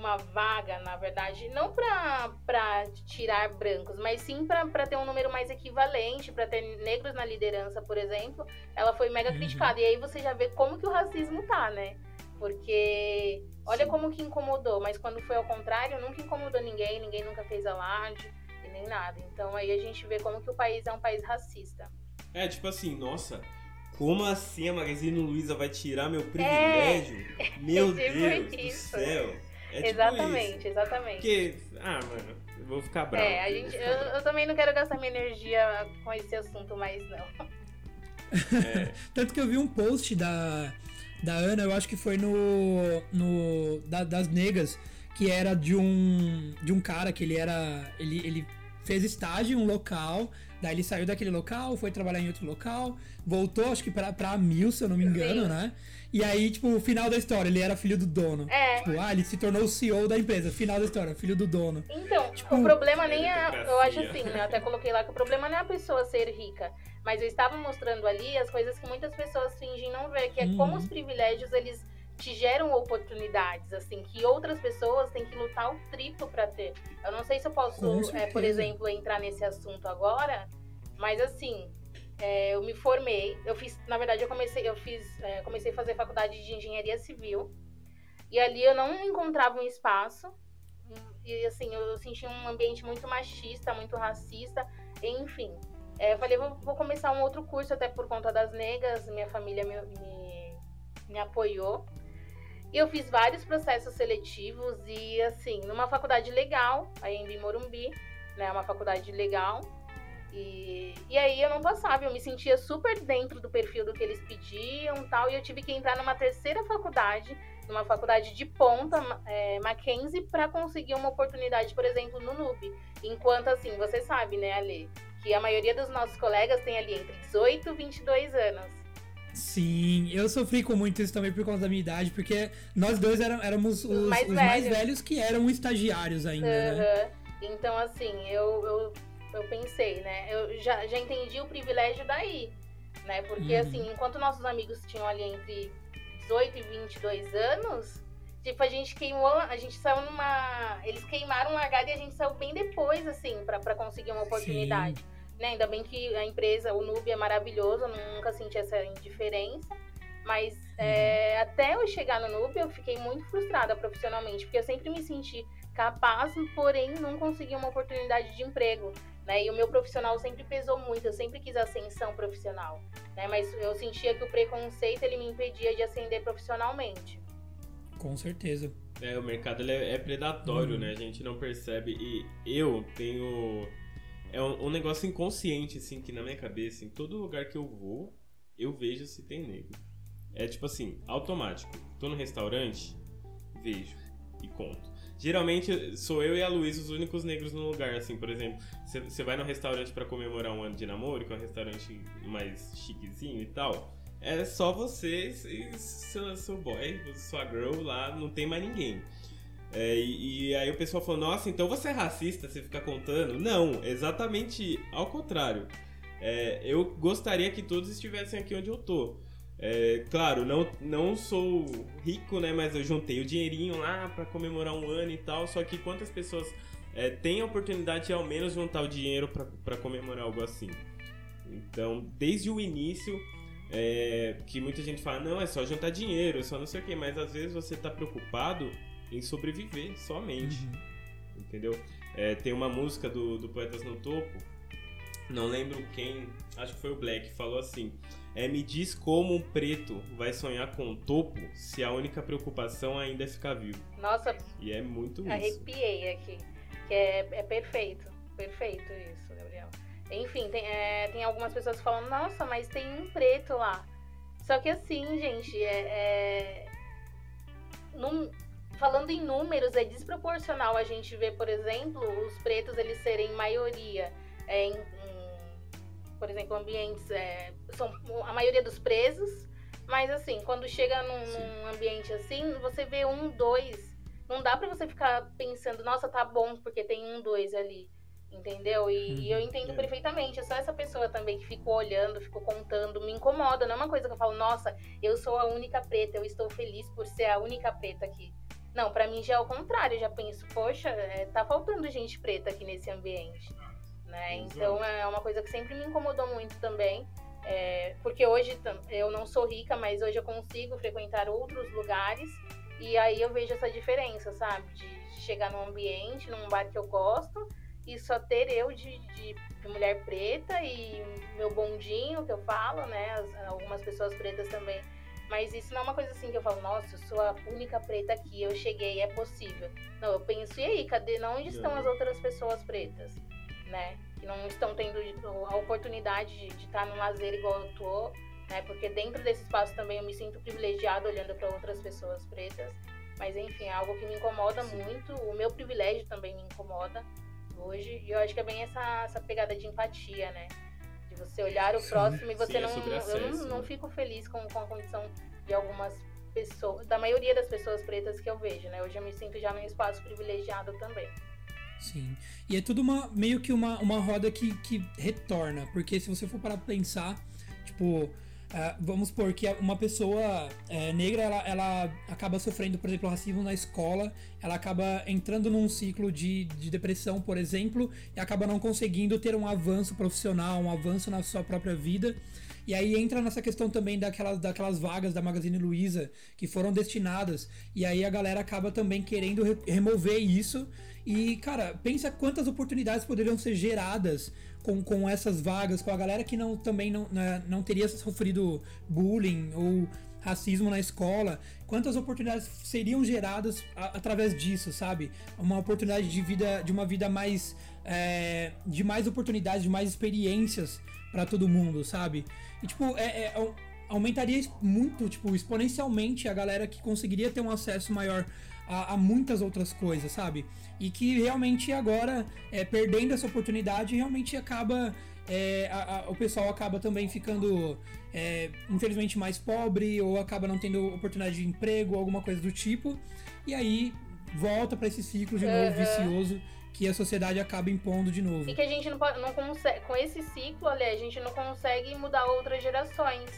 uma vaga, na verdade, não pra, pra tirar brancos, mas sim pra, pra ter um número mais equivalente, pra ter negros na liderança, por exemplo, ela foi mega Uhum. criticada. E aí você já vê como que o racismo tá, né? Porque olha Sim. como que incomodou, mas quando foi ao contrário, nunca incomodou ninguém, ninguém nunca fez alarde e nem nada. Então aí a gente vê como que o país é um país racista. É, tipo assim, nossa, como assim a Magazine Luiza vai tirar meu privilégio? Meu tipo Deus do céu. É tipo exatamente, isso. exatamente. Porque, ah, mano, eu vou ficar bravo. É, a eu gente, eu, eu também não quero gastar minha energia com esse assunto mais, não. É, Tanto que eu vi um post da, da Ana, eu acho que foi no. no da- das negas, que era de um. de um cara que ele era. Ele, ele fez estágio em um local, daí ele saiu daquele local, foi trabalhar em outro local, voltou, acho que pra, pra Mil, se eu não me engano, Sim. né? E aí, tipo, o final da história, ele era filho do dono. É. Tipo, ah, ele se tornou o CEO da empresa. Final da história, filho do dono. Então, Tipo, o problema nem é. meritocracia. Eu acho assim, né? Eu até coloquei lá que o problema não é a pessoa ser rica. Mas eu estava mostrando ali as coisas que muitas pessoas fingem não ver, que é como Uhum. os privilégios eles te geram oportunidades, assim, que outras pessoas têm que lutar o triplo para ter. Eu não sei se eu posso, é, por exemplo, entrar nesse assunto agora, mas assim, é, eu me formei, eu fiz, na verdade, eu comecei, eu fiz, é, comecei a fazer faculdade de engenharia civil. E ali eu não encontrava um espaço. E assim, eu senti um ambiente muito machista, muito racista, enfim. É, eu falei, vou, vou começar um outro curso, até por conta das negras, minha família me, me, me apoiou. E eu fiz vários processos seletivos e, assim, numa faculdade legal, ainda em Morumbi, né, uma faculdade legal. E, e aí eu não passava, eu me sentia super dentro do perfil do que eles pediam tal, e eu tive que entrar numa terceira faculdade, numa faculdade de ponta, é, Mackenzie, para conseguir uma oportunidade, por exemplo, no NUB. Enquanto, assim, você sabe, né, Ale, que a maioria dos nossos colegas tem ali entre 18 e 22 anos. Sim, eu sofri com muito isso também por conta da minha idade, porque nós dois éramos os, os, mais, os velhos. mais, velhos. que eram estagiários ainda, uhum. né? Então, assim, eu, eu, eu pensei, né? Eu já, já entendi o privilégio daí, né? Porque, uhum. assim, enquanto nossos amigos tinham ali entre 18 e 22 anos, tipo, a gente queimou, a gente saiu numa. Eles queimaram largada e a gente saiu bem depois, assim, para conseguir uma oportunidade. Sim. Né? Ainda bem que a empresa, o Nube é maravilhoso, eu nunca senti essa indiferença. Mas uhum. é, até eu chegar no Nube, eu fiquei muito frustrada profissionalmente, porque eu sempre me senti capaz, porém não consegui uma oportunidade de emprego. Né? E o meu profissional sempre pesou muito, eu sempre quis ascensão profissional. Né? Mas eu sentia que o preconceito ele me impedia de ascender profissionalmente. Com certeza. É, o mercado é, é, predatório, uhum. né? A gente não percebe. E eu tenho é um, um, negócio inconsciente, assim, que na minha cabeça, em todo lugar que eu vou, eu vejo se tem negro. É tipo assim, automático. Tô no restaurante, vejo e conto. Geralmente sou eu e a Luísa os únicos negros no lugar, assim, por exemplo, você vai no restaurante para comemorar um ano de namoro, que é um restaurante mais chiquezinho e tal. É só você e seu, seu boy, sua girl lá, não tem mais ninguém. É, e, e, aí o pessoal falou, nossa, então você é racista, você fica contando? Não, exatamente ao contrário. É, eu gostaria que todos estivessem aqui onde eu tô. É, claro, não, não sou rico, né? Mas eu juntei o dinheirinho lá para comemorar um ano e tal. Só que quantas pessoas é, têm a oportunidade de ao menos juntar o dinheiro para comemorar algo assim? Então, desde o início, é, que muita gente fala, não, é só juntar dinheiro, é só não sei o que, mas às vezes você tá preocupado em sobreviver somente. Uhum. Entendeu? É, tem uma música do, do Poetas no Topo, não lembro quem, acho que foi o Black, falou assim: é, Me diz como um preto vai sonhar com o topo se a única preocupação ainda é ficar vivo. Nossa, e é muito isso. Arrepiei aqui. Que é, é perfeito, perfeito isso, Gabriel. Enfim, tem, é, tem algumas pessoas que falam: Nossa, mas tem um preto lá. Só que assim, gente, é, é num, falando em números, é desproporcional a gente ver, por exemplo, os pretos eles serem maioria é, em, por exemplo, ambientes é, são a maioria dos presos, mas assim, quando chega num, num, ambiente assim, você vê um, dois, não dá para você ficar pensando, nossa, tá bom porque tem um, dois ali. Entendeu? E, uhum. eu entendo é. perfeitamente. É só essa pessoa também que ficou olhando, ficou contando, me incomoda. Não é uma coisa que eu falo, nossa, eu sou a única preta, eu estou feliz por ser a única preta aqui. Não, para mim já é o contrário, eu já penso, poxa, é, tá faltando gente preta aqui nesse ambiente. Né? Então é uma coisa que sempre me incomodou muito também. É, porque hoje eu não sou rica, mas hoje eu consigo frequentar outros lugares e aí eu vejo essa diferença, sabe? De, de chegar num ambiente, num bar que eu gosto e só ter eu de, de, de, mulher preta e meu bondinho que eu falo, né? As, algumas pessoas pretas também mas isso não é uma coisa assim que eu falo, nossa, eu sou a única preta aqui, eu cheguei, é possível. Não, eu penso, e aí, cadê? Onde estão as outras pessoas pretas? Né? Que não estão tendo a oportunidade de, de estar no lazer igual eu tô, né? Porque dentro desse espaço também eu me sinto privilegiado olhando para outras pessoas pretas. Mas enfim, é algo que me incomoda Sim. muito. O meu privilégio também me incomoda hoje. E eu acho que é bem essa, essa pegada de empatia, né? você olhar o Sim. próximo e você Sim, não, é acesso, eu não, não, né? fico feliz com, com a condição de algumas pessoas, da maioria das pessoas pretas que eu vejo, né? Hoje eu me sinto já num espaço privilegiado também. Sim. E é tudo uma, meio que uma, uma roda que, que retorna, porque se você for parar pra pensar, tipo, Uh, vamos supor que uma pessoa é, negra ela, ela, acaba sofrendo, por exemplo, racismo na escola, ela acaba entrando num ciclo de, de depressão, por exemplo, e acaba não conseguindo ter um avanço profissional, um avanço na sua própria vida. E aí entra nessa questão também daquelas, daquelas vagas da Magazine Luiza que foram destinadas. E aí a galera acaba também querendo re remover isso. E, cara, pensa quantas oportunidades poderiam ser geradas com, com essas vagas, com a galera que não, também não, né, não teria sofrido bullying ou racismo na escola, quantas oportunidades seriam geradas a, através disso, sabe? Uma oportunidade de vida, de uma vida mais, é, de mais oportunidades, de mais experiências para todo mundo, sabe? E tipo, é, é, aumentaria muito, tipo, exponencialmente a galera que conseguiria ter um acesso maior a, a muitas outras coisas, sabe? E que realmente agora, é, perdendo essa oportunidade, realmente acaba é, a, a, o pessoal acaba também ficando, é, infelizmente, mais pobre ou acaba não tendo oportunidade de emprego, alguma coisa do tipo. E aí volta para esse ciclo de novo uhum. vicioso que a sociedade acaba impondo de novo. E que a gente não, pode, não consegue, com esse ciclo, olha, a gente não consegue mudar outras gerações.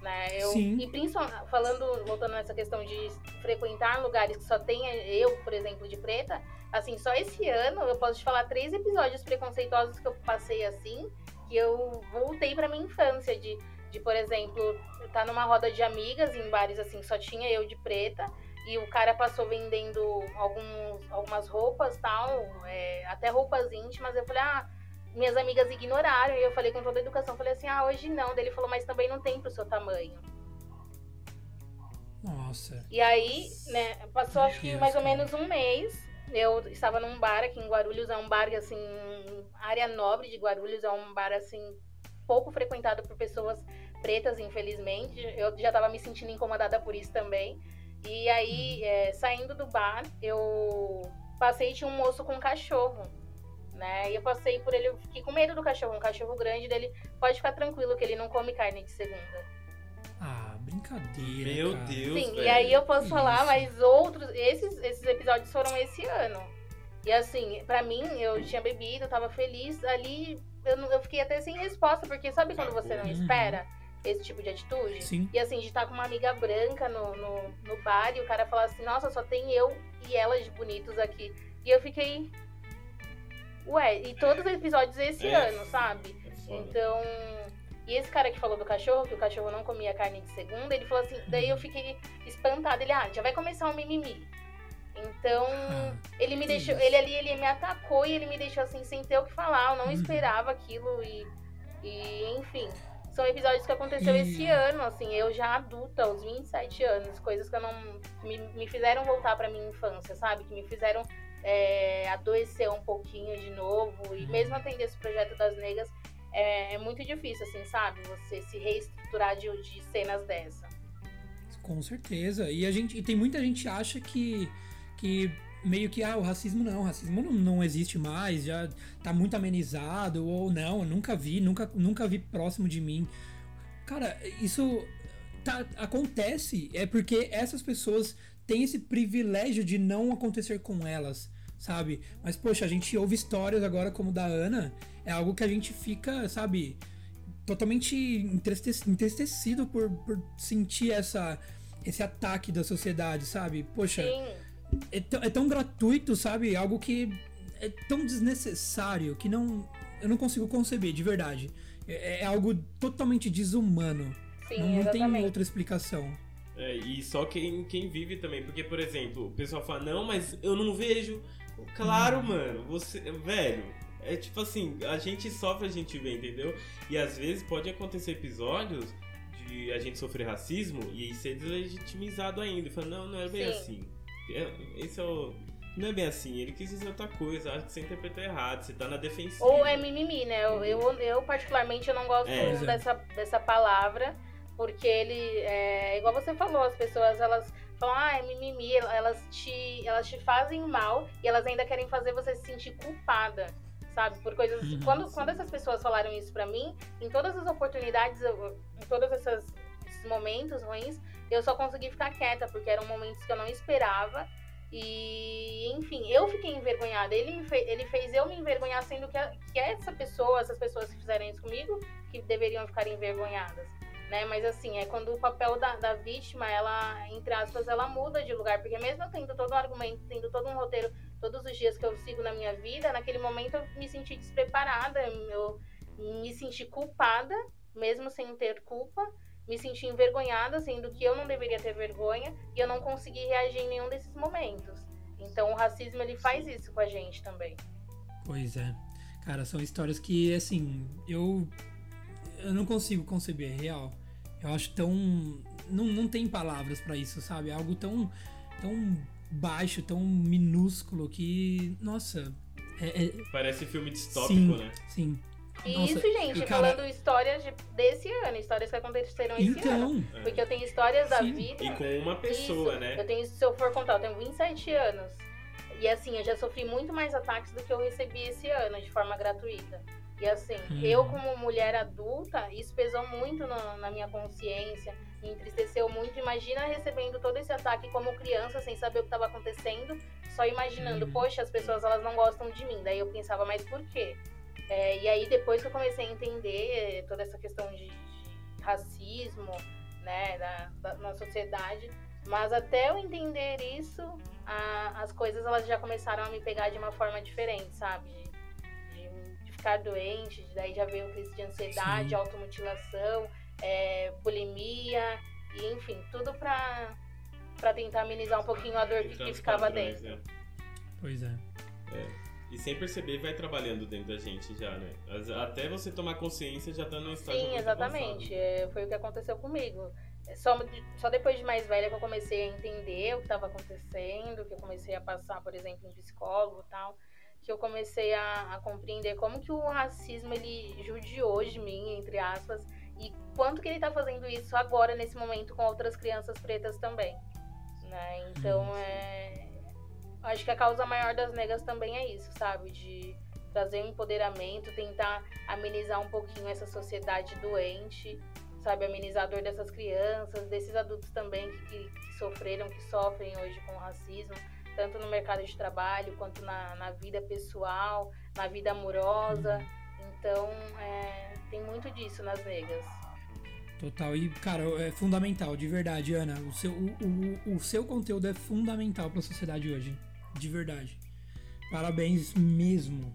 Né? Eu, Sim. E principalmente, falando, voltando nessa questão de frequentar lugares que só tem eu, por exemplo, de preta, assim, só esse ano eu posso te falar três episódios preconceituosos que eu passei assim, que eu voltei pra minha infância, de, de por exemplo, estar tá numa roda de amigas em bares assim, só tinha eu de preta, e o cara passou vendendo alguns, algumas roupas tal, é, até roupas íntimas, eu falei, ah minhas amigas ignoraram e eu falei com toda a educação, falei assim, ah, hoje não. Daí ele falou, mas também não tem pro seu tamanho. Nossa. E aí, né, passou acho que mais ou menos um mês. Eu estava num bar aqui em Guarulhos, é um bar assim, área nobre de Guarulhos, é um bar assim, pouco frequentado por pessoas pretas, infelizmente. Eu já estava me sentindo incomodada por isso também. E aí, é, saindo do bar, eu passei e tinha um moço com um cachorro né? E eu passei por ele, eu fiquei com medo do cachorro, um cachorro grande dele. Pode ficar tranquilo que ele não come carne de segunda. Ah, brincadeira. Meu cara. Deus. Sim, velho. e aí eu posso falar, mas outros. Esses, esses episódios foram esse ano. E assim, pra mim, eu tinha bebido, eu tava feliz. Ali eu, eu fiquei até sem resposta, porque sabe quando você não espera? esse tipo de atitude. Sim. E assim, de estar com uma amiga branca no, no, no bar e o cara falar assim, nossa, só tem eu e elas bonitos aqui. E eu fiquei, Ué, e todos os episódios esse é, ano, sabe? É então. E esse cara que falou do cachorro, que o cachorro não comia carne de segunda, ele falou assim, daí eu fiquei espantada. Ele, ah, já vai começar um mimimi. Então, ah, ele me deixou, ele ali, ele me atacou e ele me deixou assim, sem ter o que falar. Eu não uhum. esperava aquilo e, e, enfim. São episódios que aconteceu e... esse ano, assim, eu já adulta, aos 27 anos, coisas que eu não. me, me fizeram voltar pra minha infância, sabe? Que me fizeram é, adoecer um pouquinho de novo. E uhum. mesmo atender esse projeto das negras, é, é, muito difícil, assim, sabe? Você se reestruturar de, de cenas dessa. Com certeza. E a gente e tem muita gente que acha que, que meio que ah, o racismo não, o racismo não, não existe mais, já tá muito amenizado, ou não, nunca vi, nunca, nunca vi próximo de mim. Cara, isso tá, acontece é porque essas pessoas tem esse privilégio de não acontecer com elas, sabe? Mas, poxa, a gente ouve histórias agora como da Ana, é algo que a gente fica, sabe, totalmente entristecido por, por sentir essa, esse ataque da sociedade, sabe? Poxa, é, é tão gratuito, sabe? Algo que é tão desnecessário que não. Eu não consigo conceber, de verdade. É, é algo totalmente desumano. Sim, não, não tem outra explicação. É, e só quem, quem vive também, porque, por exemplo, o pessoal fala, não, mas eu não vejo. Claro, hum. mano, você. Velho, é tipo assim, a gente sofre, a gente vê, entendeu? E às vezes pode acontecer episódios de a gente sofrer racismo e ser deslegitimizado ainda. E falar, não, não é bem Sim. assim. É, esse é o. Não é bem assim, ele quis dizer outra coisa, acho que você interpretou errado, você tá na defensiva. Ou é mimimi, né? Eu, eu, eu particularmente, eu não gosto é. dessa, dessa palavra porque ele, é, igual você falou, as pessoas elas falam, ah, é mimimi, elas te, elas te fazem mal e elas ainda querem fazer você se sentir culpada, sabe? Por coisas. Uhum, quando, quando essas pessoas falaram isso pra mim, em todas as oportunidades, em todos esses momentos ruins, eu só consegui ficar quieta, porque eram momentos que eu não esperava. E, enfim, eu fiquei envergonhada. Ele, fe ele fez eu me envergonhar, sendo que, a, que essa pessoa, essas pessoas que fizeram isso comigo, que deveriam ficar envergonhadas né? Mas assim, é quando o papel da, da vítima, ela, entre aspas, ela muda de lugar. Porque mesmo eu tendo todo um argumento, tendo todo um roteiro, todos os dias que eu sigo na minha vida, naquele momento eu me senti despreparada, eu me senti culpada, mesmo sem ter culpa, me senti envergonhada, sendo que eu não deveria ter vergonha, e eu não consegui reagir em nenhum desses momentos. Então o racismo ele faz isso com a gente também. Pois é. Cara, são histórias que, assim, eu eu não consigo conceber, real. Eu acho tão. Não, não tem palavras para isso, sabe? É algo tão, tão baixo, tão minúsculo que. Nossa. É, é... Parece filme distópico, sim, né? Sim. E Nossa, isso, gente, cara... falando histórias de, desse ano, histórias que aconteceram esse então, ano. Porque eu tenho histórias sim. da vida. E com uma pessoa, isso, né? Eu tenho, se eu for contar, eu tenho 27 anos. E assim, eu já sofri muito mais ataques do que eu recebi esse ano de forma gratuita. E assim, Uhum. eu como mulher adulta, isso pesou muito na, na minha consciência, me entristeceu muito. Imagina recebendo todo esse ataque como criança, sem saber o que estava acontecendo, só imaginando, Uhum. poxa, as pessoas elas não gostam de mim. Daí eu pensava, mas por quê? É, e aí depois que eu comecei a entender é, toda essa questão de, de racismo, né, da, da- na sociedade, mas até eu entender isso, a- as coisas elas já começaram a me pegar de uma forma diferente, sabe? Ficar doente, daí já veio crise de ansiedade, Sim. automutilação, é, bulimia, e enfim, tudo pra, pra tentar amenizar um pouquinho a dor que, que ficava padrões, dentro. né? Pois é. E sem perceber, vai trabalhando dentro da gente já, né? Até você tomar consciência, já tá num estágio Sim, exatamente. É, foi o que aconteceu comigo. É Só, só depois de mais velha que eu comecei a entender o que estava acontecendo, que eu comecei a passar, por exemplo, em psicólogo e tal, que eu comecei a, a compreender como que o racismo ele judiou de mim, entre aspas, e quanto que ele tá fazendo isso agora, nesse momento, com outras crianças pretas também. Né? Então, é... acho que a causa maior das negas também é isso, sabe? De trazer um empoderamento, tentar amenizar um pouquinho essa sociedade doente, sabe? Amenizar a dor dessas crianças, desses adultos também que, que, que sofreram, que sofrem hoje com o racismo, tanto no mercado de trabalho quanto na, na vida pessoal, na vida amorosa. Então, é, tem muito disso nas negas. Total. E, cara, é fundamental, de verdade, Ana. O seu, o, o, o seu conteúdo é fundamental pra sociedade hoje. De verdade. Parabéns mesmo.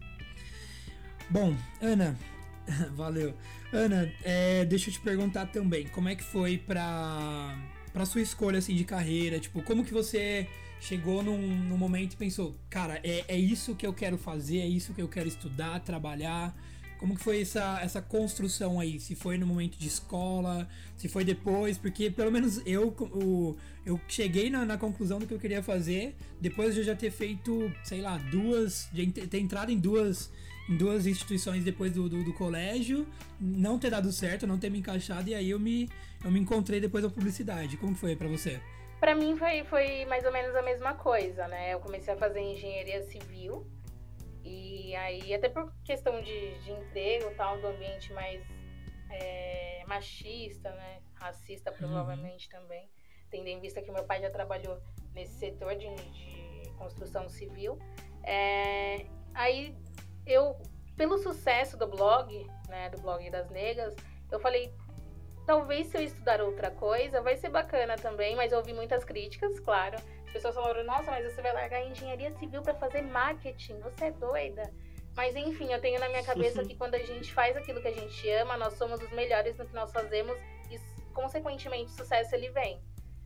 Bom, Ana, valeu. Ana, é, deixa eu te perguntar também, como é que foi pra, pra sua escolha assim, de carreira? Tipo, como que você chegou num, num momento e pensou, cara, é, é isso que eu quero fazer, é isso que eu quero estudar, trabalhar? Como que foi essa, essa construção aí? Se foi no momento de escola, se foi depois, porque pelo menos eu, o, eu cheguei na, na conclusão do que eu queria fazer depois de eu já ter feito, sei lá, duas, de ter entrado em duas, em duas instituições depois do, do, do colégio, não ter dado certo, não ter me encaixado, e aí eu me, eu me encontrei depois da publicidade. Como foi pra você? Pra mim foi, foi mais ou menos a mesma coisa, né? Eu comecei a fazer engenharia civil e aí até por questão de, de emprego e tal, do ambiente mais é, machista, né? Racista provavelmente também, tendo em vista que meu pai já trabalhou nesse setor de, de construção civil. É, aí eu, pelo sucesso do blog, né, do blog das negas, eu falei, talvez se eu estudar outra coisa, vai ser bacana também, mas eu ouvi muitas críticas, claro. As pessoas falaram, nossa, mas você vai largar a engenharia civil para fazer marketing, você é doida. Mas enfim, eu tenho na minha cabeça que quando a gente faz aquilo que a gente ama, nós somos os melhores no que nós fazemos e, consequentemente, o sucesso ele vem.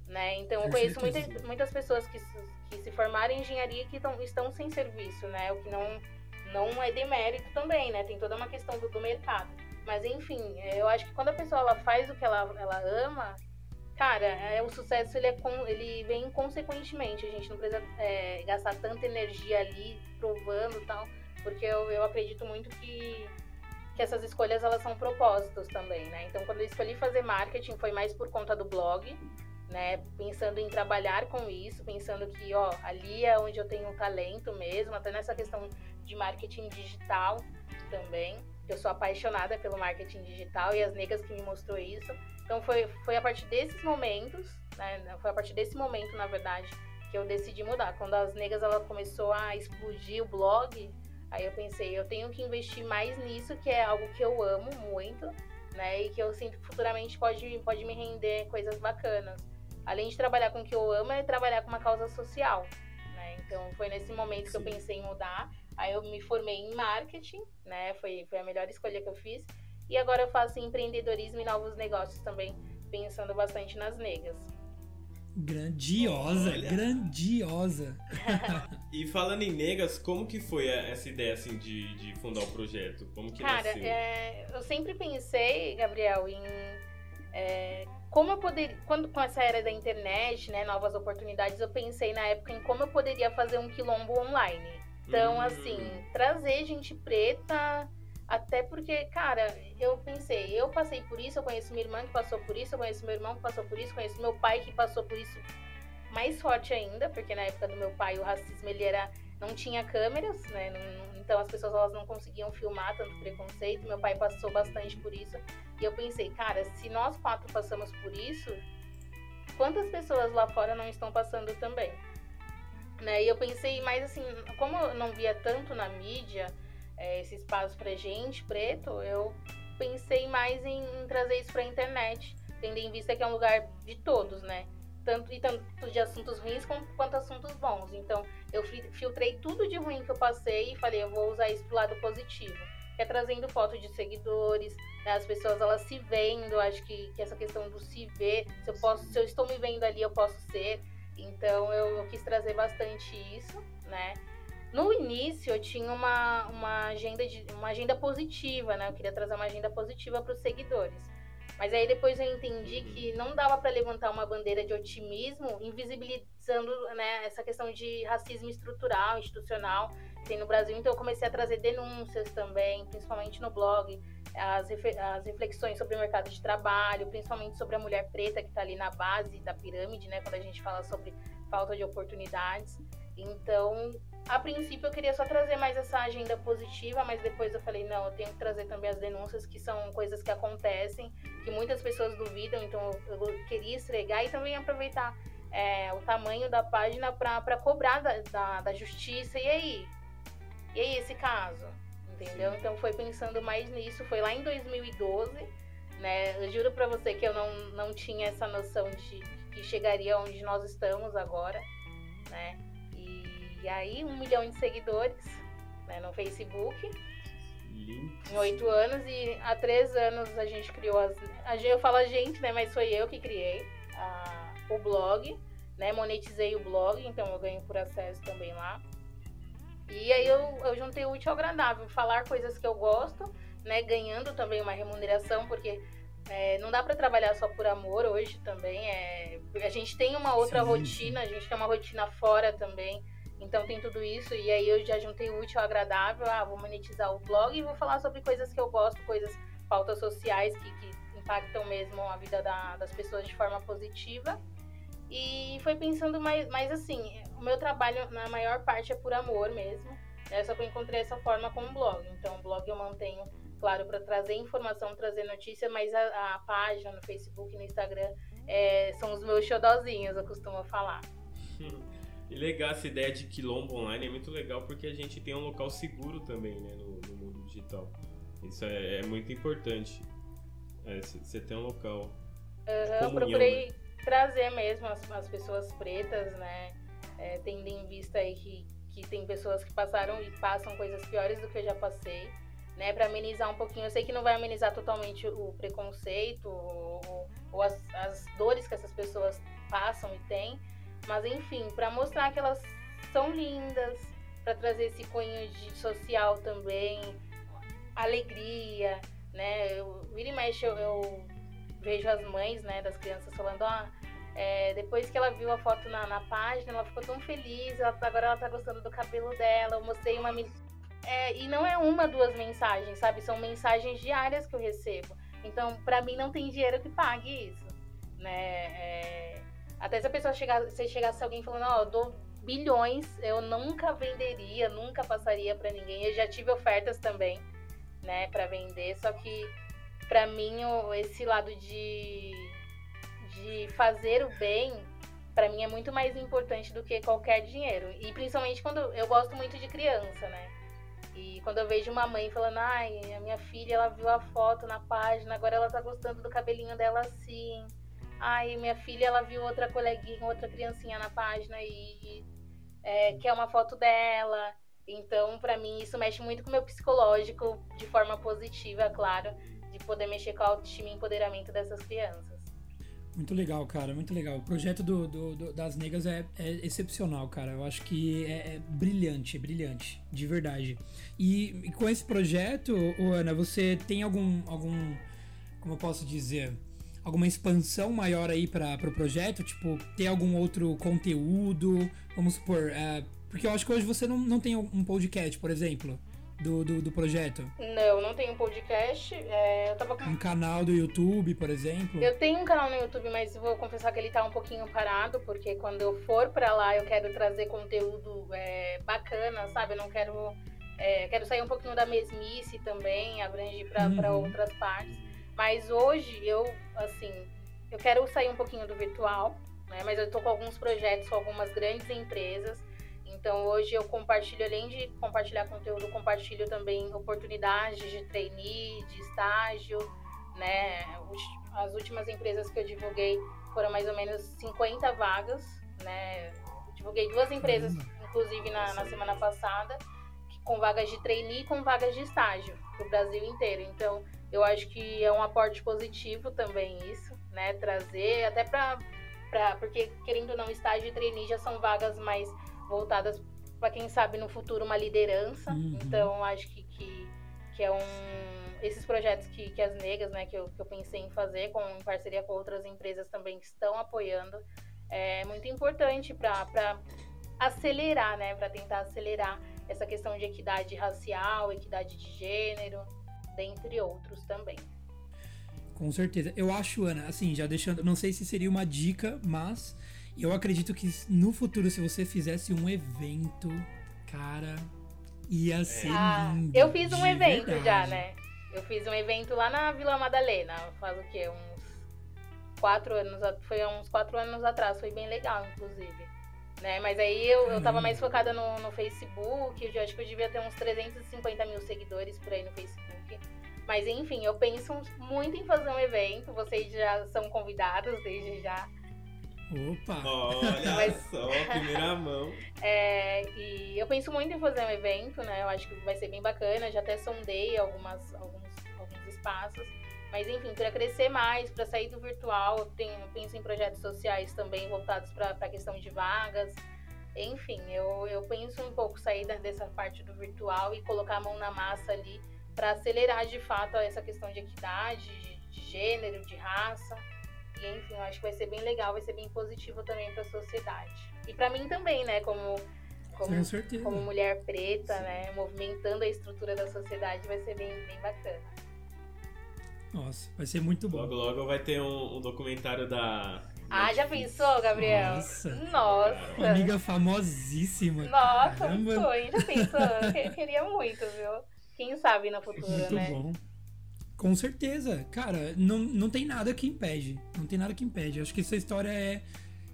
Né? Então, eu conheço muitas, pessoas que, se- que se formaram em engenharia que tão, estão sem serviço, né? O que não, não é demérito também, né? Tem toda uma questão do, do mercado. Mas enfim, eu acho que quando a pessoa ela faz o que ela, ela ama, cara, é, o sucesso ele, é com, ele vem consequentemente. A gente não precisa é, gastar tanta energia ali provando e tal, porque eu, eu acredito muito que, que essas escolhas elas são propósitos também, né? Então quando eu escolhi fazer marketing foi mais por conta do blog, né? Pensando em trabalhar com isso, pensando que, ó, ali é onde eu tenho talento mesmo, até nessa questão de marketing digital também. Eu sou apaixonada pelo marketing digital e as negas que me mostrou isso. Então foi, foi a partir desses momentos, né? Foi a partir desse momento, na verdade, que eu decidi mudar. Quando as negas ela começou a explodir o blog, aí eu pensei, eu tenho que investir mais nisso, que é algo que eu amo muito, né? E que eu sinto que futuramente pode, pode me render coisas bacanas. Além de trabalhar com o que eu amo, é trabalhar com uma causa social. Então foi nesse momento que eu Sim. pensei em mudar. Aí eu me formei em marketing, né? Foi, foi a melhor escolha que eu fiz. E agora eu faço empreendedorismo e novos negócios também, pensando bastante nas negas. Grandiosa, Olha. grandiosa. E falando em negas, como que foi a- essa ideia assim de, de fundar o projeto? Como que Cara, nasceu? é, eu sempre pensei, Gabriel, em é, como eu poderia. Quando com essa era da internet, né, novas oportunidades, eu pensei na época em como eu poderia fazer um quilombo online. Então, Hum. assim, trazer gente preta. Até porque, cara, eu pensei, eu passei por isso, eu conheço minha irmã que passou por isso, eu conheço meu irmão que passou por isso, conheço meu pai que passou por isso mais forte ainda, porque na época do meu pai o racismo ele era não tinha câmeras, né? Não, então as pessoas elas não conseguiam filmar tanto preconceito. Meu pai passou bastante por isso. E eu pensei, cara, se nós quatro passamos por isso, quantas pessoas lá fora não estão passando também? Né? E eu pensei, mas assim, como eu não via tanto na mídia é, esse espaço pra gente, preto, eu pensei mais em, em trazer isso pra internet, tendo em vista que é um lugar de todos, né? Tanto, e tanto de assuntos ruins quanto assuntos bons. Então, eu filtrei tudo de ruim que eu passei e falei, eu vou usar isso pro lado positivo. Que é trazendo foto de seguidores, né? as pessoas elas se vendo, acho que, que essa questão do se ver, se eu, posso, se eu estou me vendo ali, eu posso ser. Então, eu, eu quis trazer bastante isso, né? No início eu tinha uma, uma, agenda, de, uma agenda positiva, né? Eu queria trazer uma agenda positiva para os seguidores. Mas aí depois eu entendi que não dava para levantar uma bandeira de otimismo invisibilizando né, essa questão de racismo estrutural, institucional que tem no Brasil. Então eu comecei a trazer denúncias também, principalmente no blog, as, as reflexões sobre o mercado de trabalho, principalmente sobre a mulher preta que está ali na base da pirâmide, né? Quando a gente fala sobre falta de oportunidades. Então, a princípio eu queria só trazer mais essa agenda positiva, mas depois eu falei, não, eu tenho que trazer também as denúncias, que são coisas que acontecem, que muitas pessoas duvidam, então eu queria esfregar e também aproveitar é, o tamanho da página para cobrar da, da, da, justiça. E aí? E aí esse caso? Entendeu? Então foi pensando mais nisso, foi lá em 2012, né? Eu juro para você que eu não, não tinha essa noção de que chegaria onde nós estamos agora, né? E aí, um milhão de seguidores né, no Facebook. Em oito anos e há três anos a gente criou as. A gente, eu falo a gente, né? Mas foi eu que criei a, o blog, né? Monetizei o blog, então eu ganho por acesso também lá. E aí eu, eu juntei o útil ao agradável, falar coisas que eu gosto, né? Ganhando também uma remuneração, porque é, não dá para trabalhar só por amor hoje também. É, a gente tem uma outra sim, rotina, a gente tem uma rotina fora também. Então tem tudo isso, e aí eu já juntei o útil ao agradável, ah, vou monetizar o blog e vou falar sobre coisas que eu gosto, coisas, pautas sociais que, que impactam mesmo a vida da, das pessoas de forma positiva. E foi pensando mais, mais assim, o meu trabalho na maior parte é por amor mesmo, né? só que eu encontrei essa forma com o blog. Então o blog eu mantenho, claro, para trazer informação, trazer notícia, mas a, a página no Facebook, no Instagram, é, são os meus xodozinhos, eu costumo falar. E legal essa ideia de quilombo online é muito legal porque a gente tem um local seguro também, né, no, no mundo digital. Isso é, é muito importante. Você é, ter um local. Uhum, eu procurei né? trazer mesmo as, as, pessoas pretas, né? É, tendo em vista aí que, que tem pessoas que passaram e passam coisas piores do que eu já passei, né? Para amenizar um pouquinho. Eu sei que não vai amenizar totalmente o preconceito ou, ou as, as dores que essas pessoas passam e têm, mas enfim, para mostrar que elas são lindas, para trazer esse cunho de social também, alegria, né? Eu, vira e mexe, eu, eu vejo as mães, né, das crianças falando, ah, é, depois que ela viu a foto na, na, página, ela ficou tão feliz, ela, agora ela tá gostando do cabelo dela, eu mostrei uma... É, e não é uma, duas mensagens, sabe? São mensagens diárias que eu recebo. Então, para mim, não tem dinheiro que pague isso, né? É, até se a pessoa chegar, se chegasse alguém falando, ó, oh, eu dou bilhões, eu nunca venderia, nunca passaria para ninguém. Eu já tive ofertas também, né, para vender, só que para mim esse lado de de fazer o bem, para mim é muito mais importante do que qualquer dinheiro. E principalmente quando eu gosto muito de criança, né? E quando eu vejo uma mãe falando, ai, a minha filha, ela viu a foto na página, agora ela tá gostando do cabelinho dela assim. Ai, minha filha, ela viu outra coleguinha, outra criancinha na página e, é, quer uma foto dela. Então, para mim, isso mexe muito com o meu psicológico, de forma positiva, claro, de poder mexer com a autoestima e empoderamento dessas crianças. Muito legal, cara, muito legal. O projeto do, do, do das negas é, é, excepcional, cara. Eu acho que é, é brilhante, é brilhante, de verdade. E, e, com esse projeto, Ana, você tem algum, algum, como eu posso dizer, alguma expansão maior aí para o pro projeto? Tipo, ter algum outro conteúdo? Vamos supor, é, porque eu acho que hoje você não, não tem um podcast, por exemplo. do, do, do projeto? Não, não tenho podcast. É, eu tava com... Um canal do YouTube, por exemplo? Eu tenho um canal no YouTube, mas vou confessar que ele tá um pouquinho parado, porque quando eu for para lá eu quero trazer conteúdo é, bacana, sabe? Eu não quero. É, quero sair um pouquinho da mesmice também, abranger para uhum. outras partes. Mas hoje eu, assim, eu quero sair um pouquinho do virtual, né? Mas eu tô com alguns projetos com algumas grandes empresas. Então hoje eu compartilho, além de compartilhar conteúdo, compartilho também oportunidades de trainee, de estágio, né? As últimas empresas que eu divulguei foram mais ou menos 50 vagas, né? Divulguei duas empresas, inclusive na, na semana passada, com vagas de trainee e com vagas de estágio para o Brasil inteiro. Então eu acho que é um aporte positivo também isso, né? Trazer até para porque querendo ou não estágio e trainee já são vagas mais voltadas para quem sabe no futuro uma liderança. Uhum. Então acho que, que, que, é um esses projetos que, que as negas, né, que eu, que eu pensei em fazer com em parceria com outras empresas também que estão apoiando, é muito importante para acelerar, né, para tentar acelerar essa questão de equidade racial, equidade de gênero, dentre outros também. Com certeza. Eu acho, Ana, assim, já deixando, não sei se seria uma dica, mas eu acredito que no futuro, se você fizesse um evento, cara, ia ser ah, lindo. Eu fiz um evento verdade. já, né? Eu fiz um evento lá na Vila Madalena, faz o quê? Uns quatro anos, foi uns quatro anos atrás, foi bem legal, inclusive. Né? Mas aí eu, eu tava mais focada no, no Facebook, eu acho que eu devia ter uns 350 mil seguidores por aí no Facebook. Mas enfim, eu penso muito em fazer um evento, vocês já são convidados desde já. Opa! Olha Mas... só, primeira mão. É, e eu penso muito em fazer um evento, né? Eu acho que vai ser bem bacana. Já até sondei algumas, alguns, alguns espaços. Mas enfim, para crescer mais, para sair do virtual, eu, tenho, eu penso em projetos sociais também voltados para a questão de vagas. Enfim, eu, eu penso um pouco sair dessa parte do virtual e colocar a mão na massa ali para acelerar de fato essa questão de equidade, de, de gênero, de raça. E enfim, eu acho que vai ser bem legal, vai ser bem positivo também para a sociedade. E para mim também, né, como como, como mulher preta, Sim. né, movimentando a estrutura da sociedade, vai ser bem, bem bacana. Nossa, vai ser muito bom. Logo, logo vai ter um, um documentário da. Ah, já pensou, Gabriel? Nossa. Nossa. Uma amiga famosíssima. Nossa, Caramba. sonho. Já pensou? Queria muito, viu? Quem sabe no futuro, muito né? Muito bom. Com certeza. Cara, não, não tem nada que impede. Não tem nada que impede. Acho que essa história é,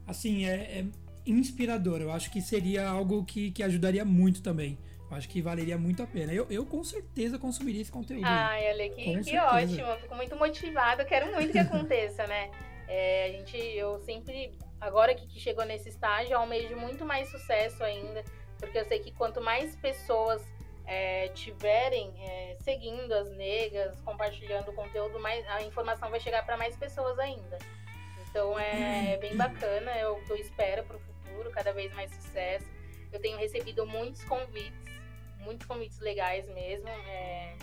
assim, é, é inspiradora. Eu acho que seria algo que, que ajudaria muito também. Acho que valeria muito a pena. Eu, eu com certeza consumiria esse conteúdo. Ai, olha, que, que ótimo. Eu fico muito motivada. Quero muito que aconteça, né? É, a gente, eu sempre, agora que, que chegou nesse estágio, almejo muito mais sucesso ainda. Porque eu sei que quanto mais pessoas é, tiverem é, seguindo as negas, compartilhando o conteúdo, mais, a informação vai chegar para mais pessoas ainda. Então é, é bem bacana, é o que eu espero para o futuro, cada vez mais sucesso. Eu tenho recebido muitos convites, muitos convites legais mesmo. É,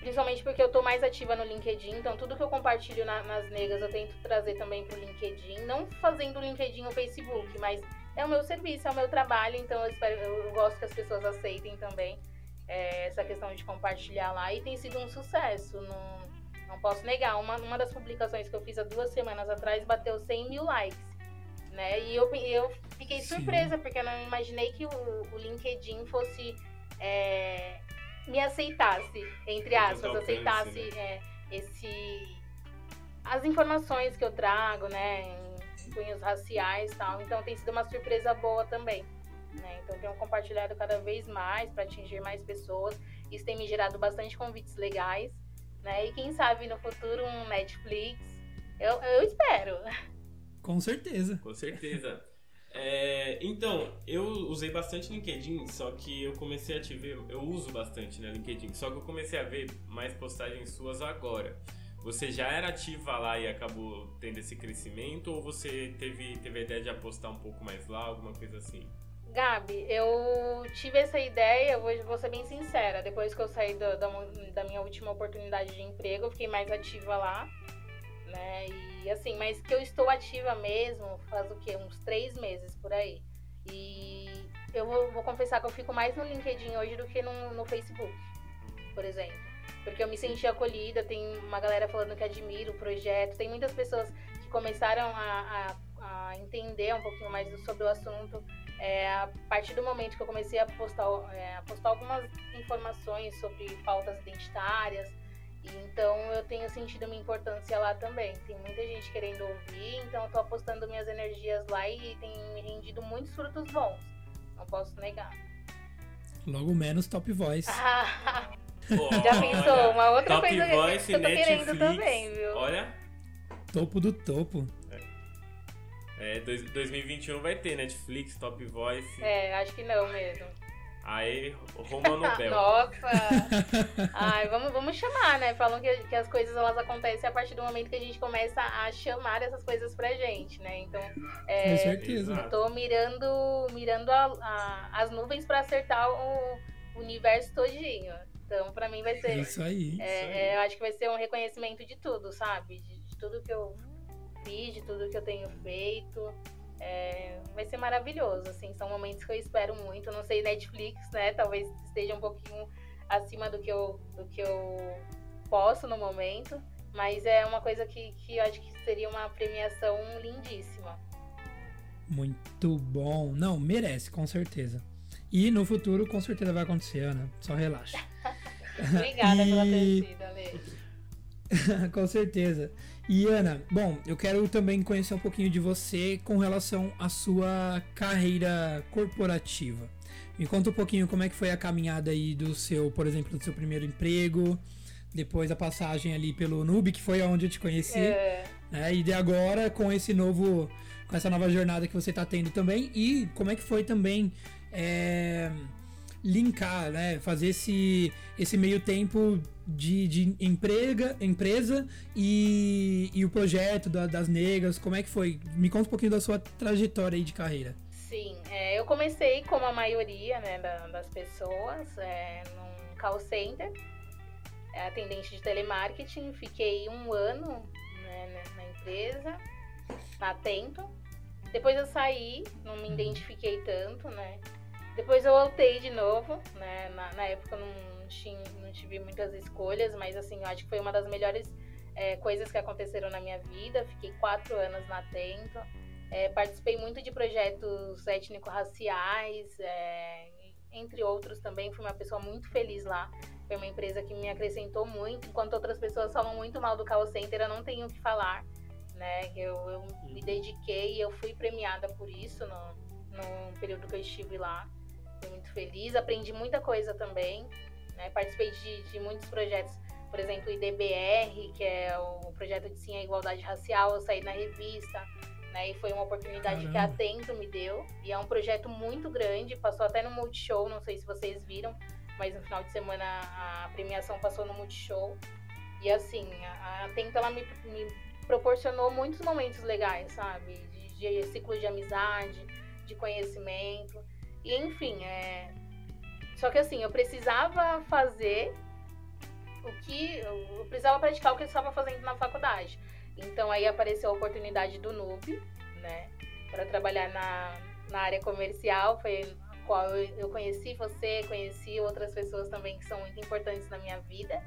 principalmente porque eu estou mais ativa no LinkedIn, então tudo que eu compartilho na, nas negas eu tento trazer também para o LinkedIn, não fazendo o LinkedIn ou Facebook, mas é o meu serviço, é o meu trabalho, então eu, espero, eu gosto que as pessoas aceitem também é, essa questão de compartilhar lá e tem sido um sucesso. Não, não posso negar. Uma, uma das publicações que eu fiz há duas semanas atrás bateu 100 mil likes. Né? E eu, eu fiquei Sim. surpresa, porque eu não imaginei que o, o LinkedIn fosse. É, me aceitasse, entre aspas, aceitasse né? é, esse as informações que eu trago, né, cunhos raciais e tal. Então tem sido uma surpresa boa também. Né? Então tenho compartilhado cada vez mais para atingir mais pessoas. Isso tem me gerado bastante convites legais. Né? E quem sabe no futuro um Netflix. Eu, eu espero. Com certeza. Com certeza. É, então, eu usei bastante LinkedIn, só que eu comecei a te ver, eu uso bastante né, LinkedIn, só que eu comecei a ver mais postagens suas agora. Você já era ativa lá e acabou tendo esse crescimento ou você teve, teve a ideia de apostar um pouco mais lá, alguma coisa assim? Gabi, eu tive essa ideia, eu vou, vou ser bem sincera. Depois que eu saí do, da, da minha última oportunidade de emprego, eu fiquei mais ativa lá, né? E assim, mas que eu estou ativa mesmo faz o quê? Uns três meses por aí. E eu vou, vou, confessar que eu fico mais no LinkedIn hoje do que no, no Facebook, por exemplo. Porque eu me senti acolhida, tem uma galera falando que admira o projeto, tem muitas pessoas que começaram a, a, a entender um pouquinho mais sobre o assunto é, a partir do momento que eu comecei a postar, é, a postar algumas informações sobre pautas identitárias, então eu tenho sentido minha importância lá também. Tem muita gente querendo ouvir, então eu tô apostando minhas energias lá e tem me rendido muitos frutos bons. Não posso negar. Logo menos Top Voice. Oh, Já pensou? Olha, Uma outra coisa Voice, que eu tô Netflix, querendo também, viu? Olha. Topo do topo. É, dois, 2021 vai ter Netflix, Top Voice. É, acho que não mesmo. Aí, Roma Nobel. Nossa! Ai, vamos, vamos chamar, né? Falam que, que as coisas elas acontecem a partir do momento que a gente começa a chamar essas coisas pra gente, né? Então, é, Com certeza. Eu tô mirando, mirando a, a, as nuvens pra acertar o universo todinho. Então, pra mim vai ser. Isso aí. É, isso aí. É, eu acho que vai ser um reconhecimento de tudo, sabe? De, de tudo que eu fiz, de tudo que eu tenho feito. É, vai ser maravilhoso, assim, são momentos que eu espero muito. Não sei, Netflix, né? Talvez esteja um pouquinho acima do que eu, do que eu posso no momento, mas é uma coisa que, que eu acho que seria uma premiação lindíssima. Muito bom. Não, merece, com certeza. E no futuro, com certeza vai acontecer, Ana. Só relaxa. Obrigada e... pela torcida, Lê. com certeza. E Ana, bom, eu quero também conhecer um pouquinho de você com relação à sua carreira corporativa. Me conta um pouquinho como é que foi a caminhada aí do seu, por exemplo, do seu primeiro emprego, depois a passagem ali pelo Nube, que foi onde eu te conheci, é. né? E de agora com esse novo, com essa nova jornada que você está tendo também e como é que foi também é, linkar, né? Fazer esse, esse meio tempo de, de emprega, empresa e, e o projeto da, das negras, como é que foi? Me conta um pouquinho da sua trajetória aí de carreira. Sim, é, eu comecei como a maioria né, da, das pessoas, é, num call center, é, atendente de telemarketing, fiquei um ano né, na empresa, na. Depois eu saí, não me identifiquei tanto, né? Depois eu voltei de novo, né? Na, na época eu não, tinha, não tive muitas escolhas, mas assim, eu acho que foi uma das melhores é, coisas que aconteceram na minha vida. Fiquei quatro anos na Tento. É, participei muito de projetos étnico-raciais, é, entre outros também. Fui uma pessoa muito feliz lá. Foi uma empresa que me acrescentou muito. Enquanto outras pessoas falam muito mal do call center, eu não tenho o que falar. Né? Eu, eu me dediquei e eu fui premiada por isso no, no período que eu estive lá. Fui muito feliz, aprendi muita coisa também. Né? Participei de, de muitos projetos, por exemplo, o IDBR, que é o projeto de Sim à Igualdade Racial, eu saí na revista. Né? E foi uma oportunidade Caramba. que a Atento me deu. E é um projeto muito grande, passou até no Multishow, não sei se vocês viram, mas no final de semana a premiação passou no Multishow. E assim, a Atento ela me, me proporcionou muitos momentos legais, sabe? De, de ciclo de amizade, de conhecimento. E enfim, é. Só que assim, eu precisava fazer o que. Eu precisava praticar o que eu estava fazendo na faculdade. Então aí apareceu a oportunidade do NUB, né? Para trabalhar na, na área comercial. Foi qual eu conheci você, conheci outras pessoas também que são muito importantes na minha vida.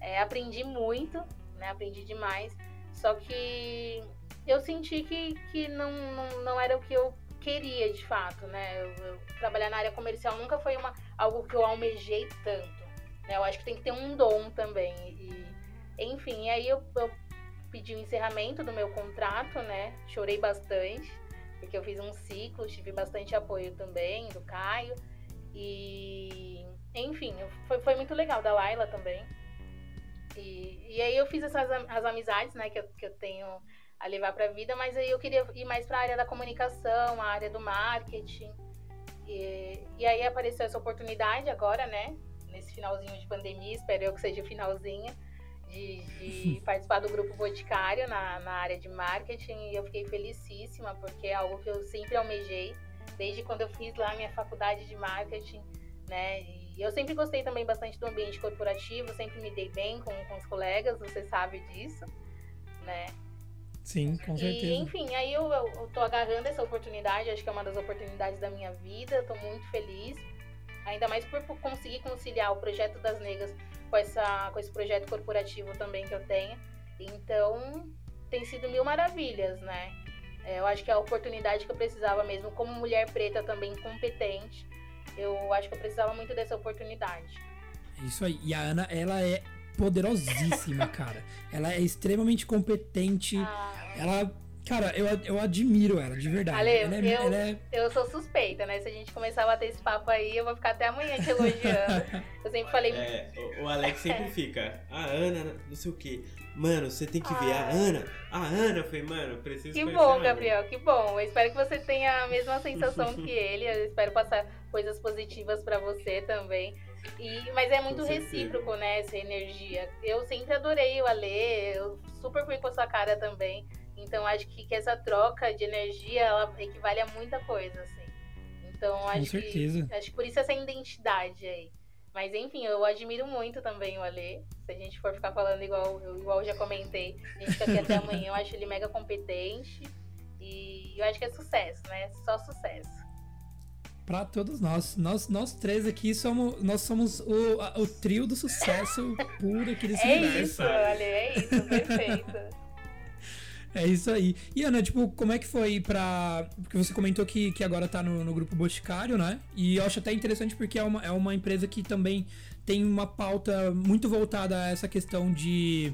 É, aprendi muito, né? Aprendi demais. Só que eu senti que, que não, não, não era o que eu queria de fato, né? Eu, eu, trabalhar na área comercial nunca foi uma, algo que eu almejei tanto. Né? Eu acho que tem que ter um dom também. E, enfim, aí eu, eu pedi o encerramento do meu contrato, né? Chorei bastante, porque eu fiz um ciclo, tive bastante apoio também do Caio. E, enfim, foi, foi muito legal, da Laila também. E, e aí eu fiz essas as amizades, né, que eu, que eu tenho a levar para a vida, mas aí eu queria ir mais para a área da comunicação, a área do marketing. E, e aí apareceu essa oportunidade agora, né? Nesse finalzinho de pandemia, espero eu que seja o finalzinho, de, de participar do grupo Boticário na, na área de marketing. E eu fiquei felicíssima, porque é algo que eu sempre almejei, desde quando eu fiz lá minha faculdade de marketing, né? E eu sempre gostei também bastante do ambiente corporativo, sempre me dei bem com, com os colegas, você sabe disso, né? Sim, com certeza. E, enfim, aí eu, eu, eu tô agarrando essa oportunidade, acho que é uma das oportunidades da minha vida, tô muito feliz. Ainda mais por conseguir conciliar o projeto das negras com, essa, com esse projeto corporativo também que eu tenho. Então, tem sido mil maravilhas, né? É, eu acho que é a oportunidade que eu precisava mesmo, como mulher preta também competente, eu acho que eu precisava muito dessa oportunidade. É isso aí. E a Ana, ela é poderosíssima, cara. Ela é extremamente competente. Ah. Ela Cara, eu, eu admiro ela, de verdade. Ale, ela é, eu, ela é... eu sou suspeita, né? Se a gente começar a bater esse papo aí, eu vou ficar até amanhã te elogiando. eu sempre falei. É, o, o Alex sempre fica, a Ana, não sei o quê. Mano, você tem que ver a Ana. A Ana, eu falei, mano, preciso Que bom, Gabriel, que bom. Eu espero que você tenha a mesma sensação que ele. Eu espero passar coisas positivas para você também. E, mas é muito recíproco, né? Essa energia. Eu sempre adorei o Ale, eu super fui com a sua cara também. Então acho que, que essa troca de energia ela equivale a muita coisa, assim. Então acho Com certeza. que acho que por isso essa identidade aí. Mas enfim, eu admiro muito também o Alê. Se a gente for ficar falando igual eu igual já comentei, a gente fica aqui até amanhã, eu acho ele mega competente. E eu acho que é sucesso, né? Só sucesso. Para todos nós. nós. Nós três aqui somos, nós somos o, o trio do sucesso puro aqui desse é universo. Isso, Alê, é isso, perfeito. É isso aí. E Ana, tipo, como é que foi pra. Porque você comentou que, que agora tá no, no grupo Boticário, né? E eu acho até interessante porque é uma, é uma empresa que também tem uma pauta muito voltada a essa questão de.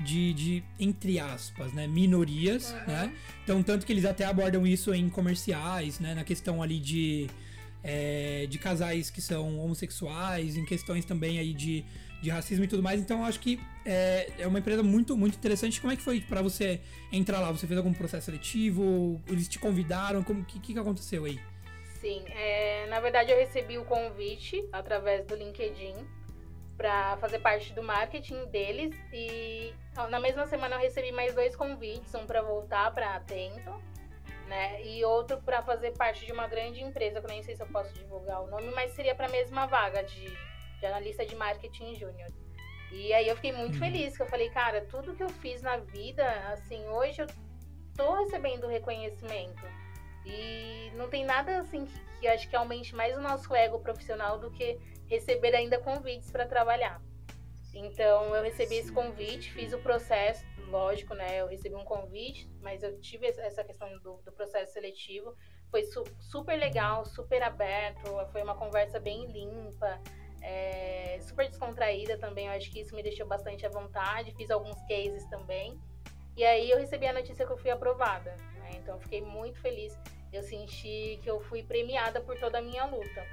De, de, entre aspas, né, minorias, uhum. né? Então, tanto que eles até abordam isso em comerciais, né? Na questão ali de, é, de casais que são homossexuais, em questões também aí de, de racismo e tudo mais. Então, eu acho que é, é uma empresa muito, muito interessante. Como é que foi para você entrar lá? Você fez algum processo seletivo? Eles te convidaram? O que, que, que aconteceu aí? Sim, é, na verdade eu recebi o convite através do LinkedIn para fazer parte do marketing deles e na mesma semana eu recebi mais dois convites, um para voltar para Atento, né, e outro para fazer parte de uma grande empresa, que eu nem sei se eu posso divulgar o nome, mas seria para a mesma vaga de, de analista de marketing júnior. E aí eu fiquei muito uhum. feliz, que eu falei, cara, tudo que eu fiz na vida, assim, hoje eu tô recebendo reconhecimento. E não tem nada assim que, que acho que aumente mais o nosso ego profissional do que receber ainda convites para trabalhar. Então eu recebi esse convite, fiz o processo, lógico, né? Eu recebi um convite, mas eu tive essa questão do, do processo seletivo. Foi su super legal, super aberto, foi uma conversa bem limpa é, super descontraída também. Eu acho que isso me deixou bastante à vontade. Fiz alguns cases também. E aí eu recebi a notícia que eu fui aprovada. Né? Então eu fiquei muito feliz. Eu senti que eu fui premiada por toda a minha luta.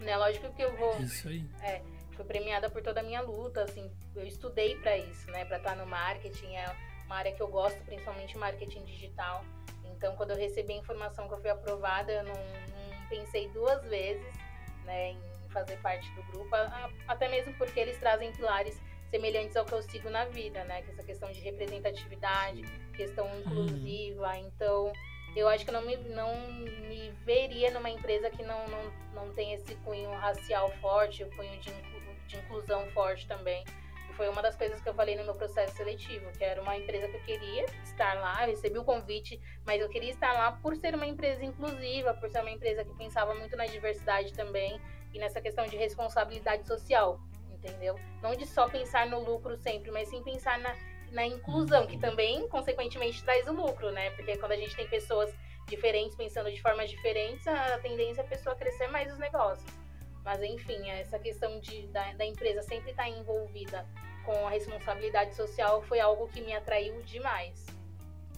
Né? Lógico que eu vou. Isso aí. É, fui premiada por toda a minha luta. Assim, eu estudei para isso, né? Para estar no marketing. É uma área que eu gosto, principalmente marketing digital. Então, quando eu recebi a informação que eu fui aprovada, eu não, não pensei duas vezes né, em fazer parte do grupo, até mesmo porque eles trazem pilares semelhantes ao que eu sigo na vida, né? Que é essa questão de representatividade, questão uhum. inclusiva. Então, eu acho que não me, não me veria numa empresa que não, não, não tem esse cunho racial forte, o cunho de, de inclusão forte também. E foi uma das coisas que eu falei no meu processo seletivo, que era uma empresa que eu queria estar lá, recebi o convite, mas eu queria estar lá por ser uma empresa inclusiva, por ser uma empresa que pensava muito na diversidade também e nessa questão de responsabilidade social, entendeu? Não de só pensar no lucro sempre, mas sim pensar na, na inclusão, que também, consequentemente, traz o lucro, né? Porque quando a gente tem pessoas diferentes pensando de formas diferentes, a tendência é a pessoa crescer mais os negócios. Mas, enfim, essa questão de, da, da empresa sempre estar envolvida com a responsabilidade social foi algo que me atraiu demais.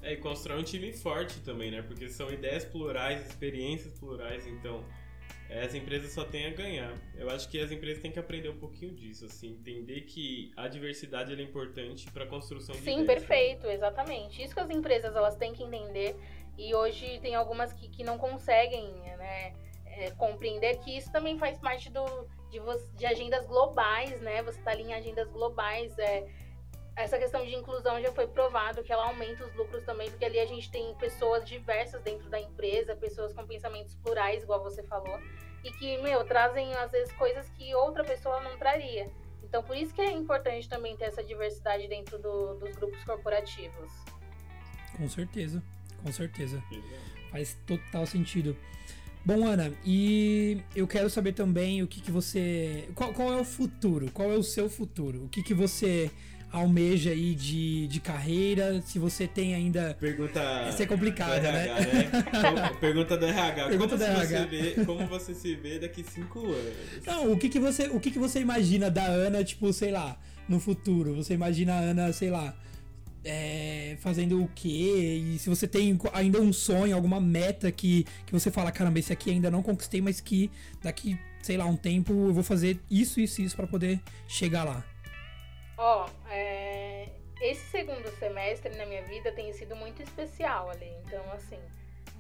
É, e constrói um time forte também, né? Porque são ideias plurais, experiências plurais, então as empresas só têm a ganhar. Eu acho que as empresas têm que aprender um pouquinho disso, assim, entender que a diversidade é importante para a construção de Sim, ideias, perfeito, exatamente. Isso que as empresas elas têm que entender e hoje tem algumas que, que não conseguem, né, é, compreender que isso também faz parte do, de, de agendas globais, né? Você está ali em agendas globais, é, essa questão de inclusão já foi provado que ela aumenta os lucros também, porque ali a gente tem pessoas diversas dentro da empresa, pessoas com pensamentos plurais, igual você falou, e que, meu, trazem às vezes coisas que outra pessoa não traria. Então, por isso que é importante também ter essa diversidade dentro do, dos grupos corporativos. Com certeza, com certeza. Faz total sentido. Bom, Ana, e eu quero saber também o que, que você. Qual, qual é o futuro? Qual é o seu futuro? O que, que você almeja aí de, de carreira? Se você tem ainda. Pergunta. Essa é complicada, né? RH, né? Pergunta do RH. Pergunta como, do você RH. Vê, como você se vê daqui cinco anos? Não, o que, que você, o que, que você imagina da Ana, tipo, sei lá, no futuro? Você imagina a Ana, sei lá, é, fazendo o quê? E se você tem ainda um sonho, alguma meta que, que você fala, caramba, esse aqui ainda não conquistei, mas que daqui, sei lá, um tempo eu vou fazer isso, isso, isso pra poder chegar lá. Ó, é, esse segundo semestre na minha vida tem sido muito especial ali. Então, assim,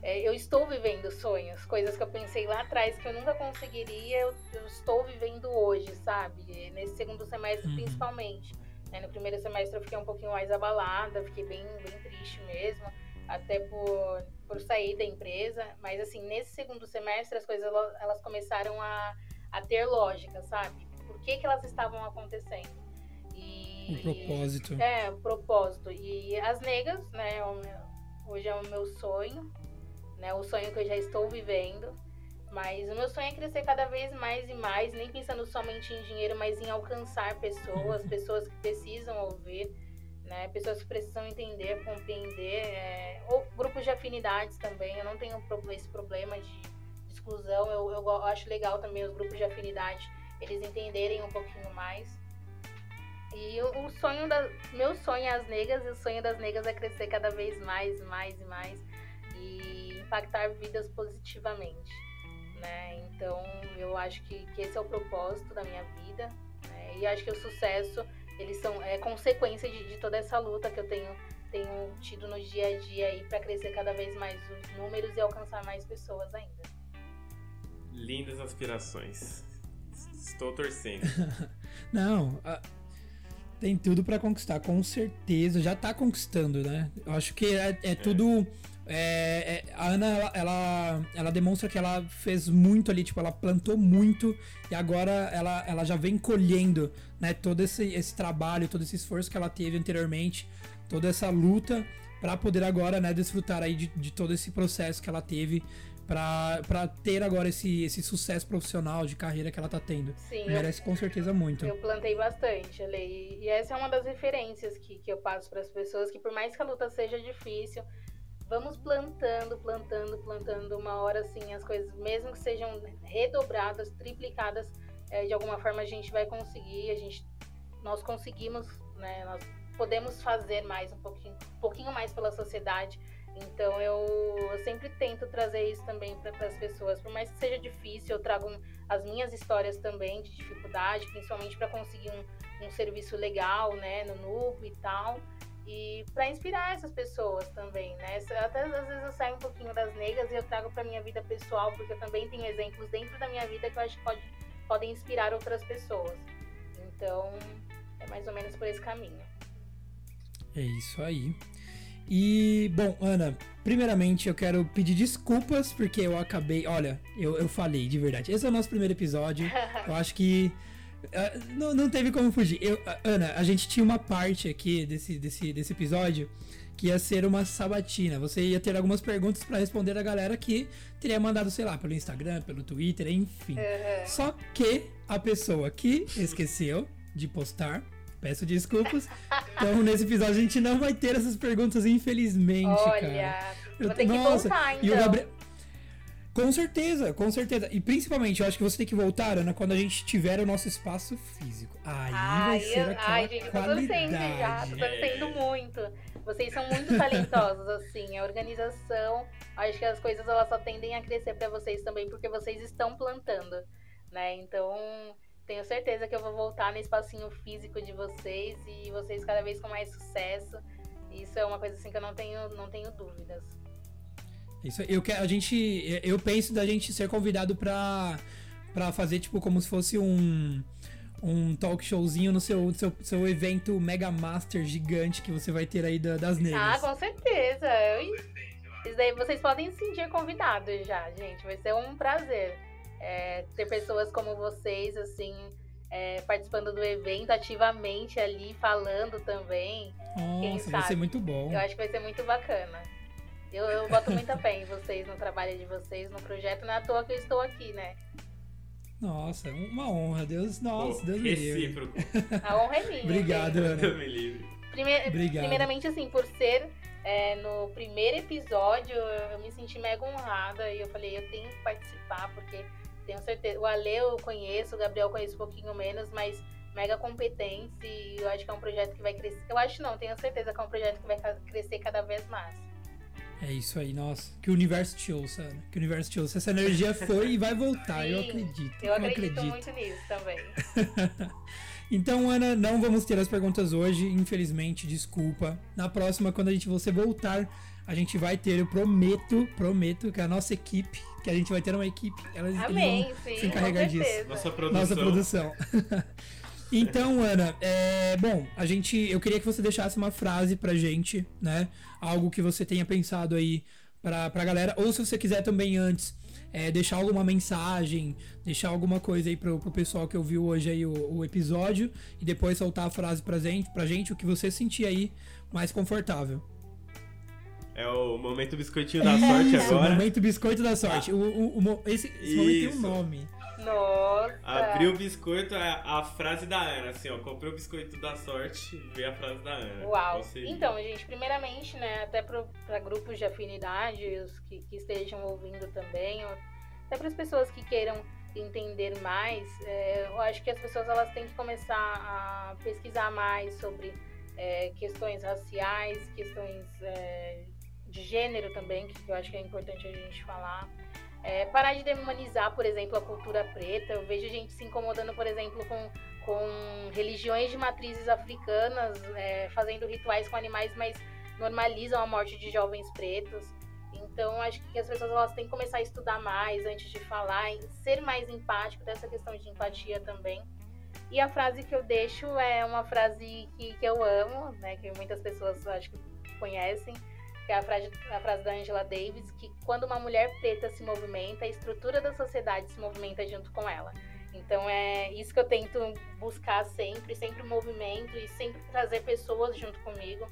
é, eu estou vivendo sonhos, coisas que eu pensei lá atrás que eu nunca conseguiria, eu, eu estou vivendo hoje, sabe? Nesse segundo semestre, Uhum. principalmente. né? No primeiro semestre eu fiquei um pouquinho mais abalada, fiquei bem, bem triste mesmo, até por, por sair da empresa. Mas, assim, nesse segundo semestre as coisas elas começaram a, a ter lógica, sabe? Por que, que elas estavam acontecendo? Um propósito. é, o propósito. E as negas, né? é o hoje é o meu sonho, né? O sonho que eu já estou vivendo. Mas o meu sonho é crescer cada vez mais e mais, nem pensando somente em dinheiro, mas em alcançar pessoas, pessoas que precisam ouvir, né? Pessoas que precisam entender, compreender. é, Ou grupos de afinidades também. Eu não tenho esse problema de, de exclusão. Eu, eu go- acho legal também os grupos de afinidade, eles entenderem um pouquinho mais. E o, o sonho da. Meu sonho é as negas, e o sonho das negas é crescer cada vez mais, mais e mais. E impactar vidas positivamente. Né? Então eu acho que, que esse é o propósito da minha vida. né? E acho que o sucesso, eles são é consequência de, de toda essa luta que eu tenho, tenho tido no dia a dia aí para crescer cada vez mais os números e alcançar mais pessoas ainda. Lindas aspirações. Estou torcendo. Não, a- tem tudo pra conquistar, com certeza. Já tá conquistando, né? Eu acho que é, é tudo. é- é- a Ana, ela, ela, ela demonstra que ela fez muito ali, tipo, ela plantou muito e agora ela, ela já vem colhendo, né? Todo esse, esse trabalho, todo esse esforço que ela teve anteriormente, toda essa luta pra poder agora, né, desfrutar aí de, de todo esse processo que ela teve pra ter agora esse, esse sucesso profissional de carreira que ela tá tendo. Sim, eu Merece com certeza muito. Eu plantei bastante, Ale. E essa é uma das referências que, que eu passo para as pessoas, que por mais que a luta seja difícil, vamos plantando, plantando, plantando. Uma hora, assim, as coisas, mesmo que sejam redobradas, triplicadas, eh, de alguma forma a gente vai conseguir, a gente, nós conseguimos, né? Nós podemos fazer mais um pouquinho, um pouquinho mais pela sociedade. Então eu, eu sempre tento trazer isso também para as pessoas, por mais que seja difícil, eu trago as minhas histórias também de dificuldade, principalmente para conseguir um, um serviço legal, né, no núcleo e tal, e para inspirar essas pessoas também, né? Até às vezes eu saio um pouquinho das negras e eu trago para minha vida pessoal, porque eu também tenho exemplos dentro da minha vida que eu acho que pode, podem inspirar outras pessoas. Então, é mais ou menos por esse caminho. É isso aí. E, bom, Ana, primeiramente eu quero pedir desculpas porque eu acabei. Olha, eu, eu falei de verdade. Esse é o nosso primeiro episódio. Eu acho que. ah, não, não teve como fugir. Eu, ah, Ana, a gente tinha uma parte aqui desse, desse, desse episódio que ia ser uma sabatina. Você ia ter algumas perguntas pra responder a galera que teria mandado, sei lá, pelo Instagram, pelo Twitter, enfim. Uhum. Só que a pessoa que esqueceu de postar, peço desculpas. Então, nesse episódio, a gente não vai ter essas perguntas, infelizmente, cara. Olha, Eu- vou ter que nossa, voltar, então. E o Gabriel. Com certeza, com certeza. E principalmente, eu acho que você tem que voltar, Ana, quando a gente tiver o nosso espaço físico. Aí vai Ai, ser eu- aquela ai, gente, eu tô torcendo já, qualidade. tô torcendo muito. Vocês são muito talentosos, assim, a organização, acho que as coisas elas só tendem a crescer pra vocês também, porque vocês estão plantando, né? Então, tenho certeza que eu vou voltar no espacinho físico de vocês e vocês cada vez com mais sucesso. Isso é uma coisa assim que eu não tenho, não tenho dúvidas. Isso, eu quero, a gente, eu penso da gente ser convidado pra, pra fazer tipo como se fosse um um talk showzinho no seu, seu, seu evento Mega Master gigante que você vai ter aí da- das Ah, negras. com certeza. Eu... Isso daí vocês podem se sentir convidados já, gente. Vai ser um prazer é, ter pessoas como vocês, assim, é, participando do evento ativamente ali, falando também. Nossa, vai ser muito bom. Eu acho que vai ser muito bacana. Eu, eu boto muita fé em vocês, no trabalho de vocês, no projeto. Não é à toa que eu estou aqui, né? Nossa, uma honra. Deus, nossa, Pô, Deus me livre. A honra é minha. Obrigado, gente. Ana. Deus me livre. Prime- Obrigado. Primeiramente, assim, por ser é, no primeiro episódio, eu me senti mega honrada e eu falei, eu tenho que participar, porque tenho certeza. O Ale eu conheço, o Gabriel eu conheço um pouquinho menos, mas mega competente e eu acho que é um projeto que vai crescer. Eu acho não, tenho certeza que é um projeto que vai crescer cada vez mais. É isso aí, nossa. Que o universo te ouça, Ana. Que o universo te ouça. Essa energia foi e vai voltar, eu Sim, acredito. Eu acredito, muito nisso também. Então, Ana, não vamos ter as perguntas hoje, infelizmente, desculpa. Na próxima, quando a gente você voltar, a gente vai ter, eu prometo, prometo que a nossa equipe, que a gente vai ter uma equipe, elas eles Amém, vão sim, se encarregar disso. Nossa produção. Nossa produção. então, Ana, é, bom, a gente, eu queria que você deixasse uma frase pra gente, né? Algo que você tenha pensado aí pra, pra galera. Ou se você quiser também antes, é, deixar alguma mensagem, deixar alguma coisa aí pro, pro pessoal que ouviu hoje aí o, o episódio e depois soltar a frase pra gente, pra gente, o que você sentir aí mais confortável. É o momento biscoitinho da sorte Isso, agora. momento biscoito da sorte. O, o- o esse, esse momento tem um Isso. nome. Nossa. Abrir o biscoito é a frase da Ana, assim, ó. Comprei o biscoito da sorte, veio a frase da Ana. Uau! Então, gente, primeiramente, né, até para grupos de afinidade, os que, que estejam ouvindo também, ou até para as pessoas que queiram entender mais, é, eu acho que as pessoas elas têm que começar a pesquisar mais sobre é, questões raciais, questões é, de gênero também, que eu acho que é importante a gente falar. É, parar de demonizar, por exemplo, a cultura preta. Eu vejo gente se incomodando, por exemplo, com com religiões de matrizes africanas, é, fazendo rituais com animais, mas normalizam a morte de jovens pretos. Então, acho que as pessoas elas têm que começar a estudar mais antes de falar, ser mais empático, dessa questão de empatia também. E a frase que eu deixo é uma frase que, que eu amo, né, que muitas pessoas acho que conhecem, é a frase, a frase da Angela Davis, que quando uma mulher preta se movimenta, a estrutura da sociedade se movimenta junto com ela. Então é isso que eu tento buscar sempre, sempre movimento e sempre trazer pessoas junto comigo.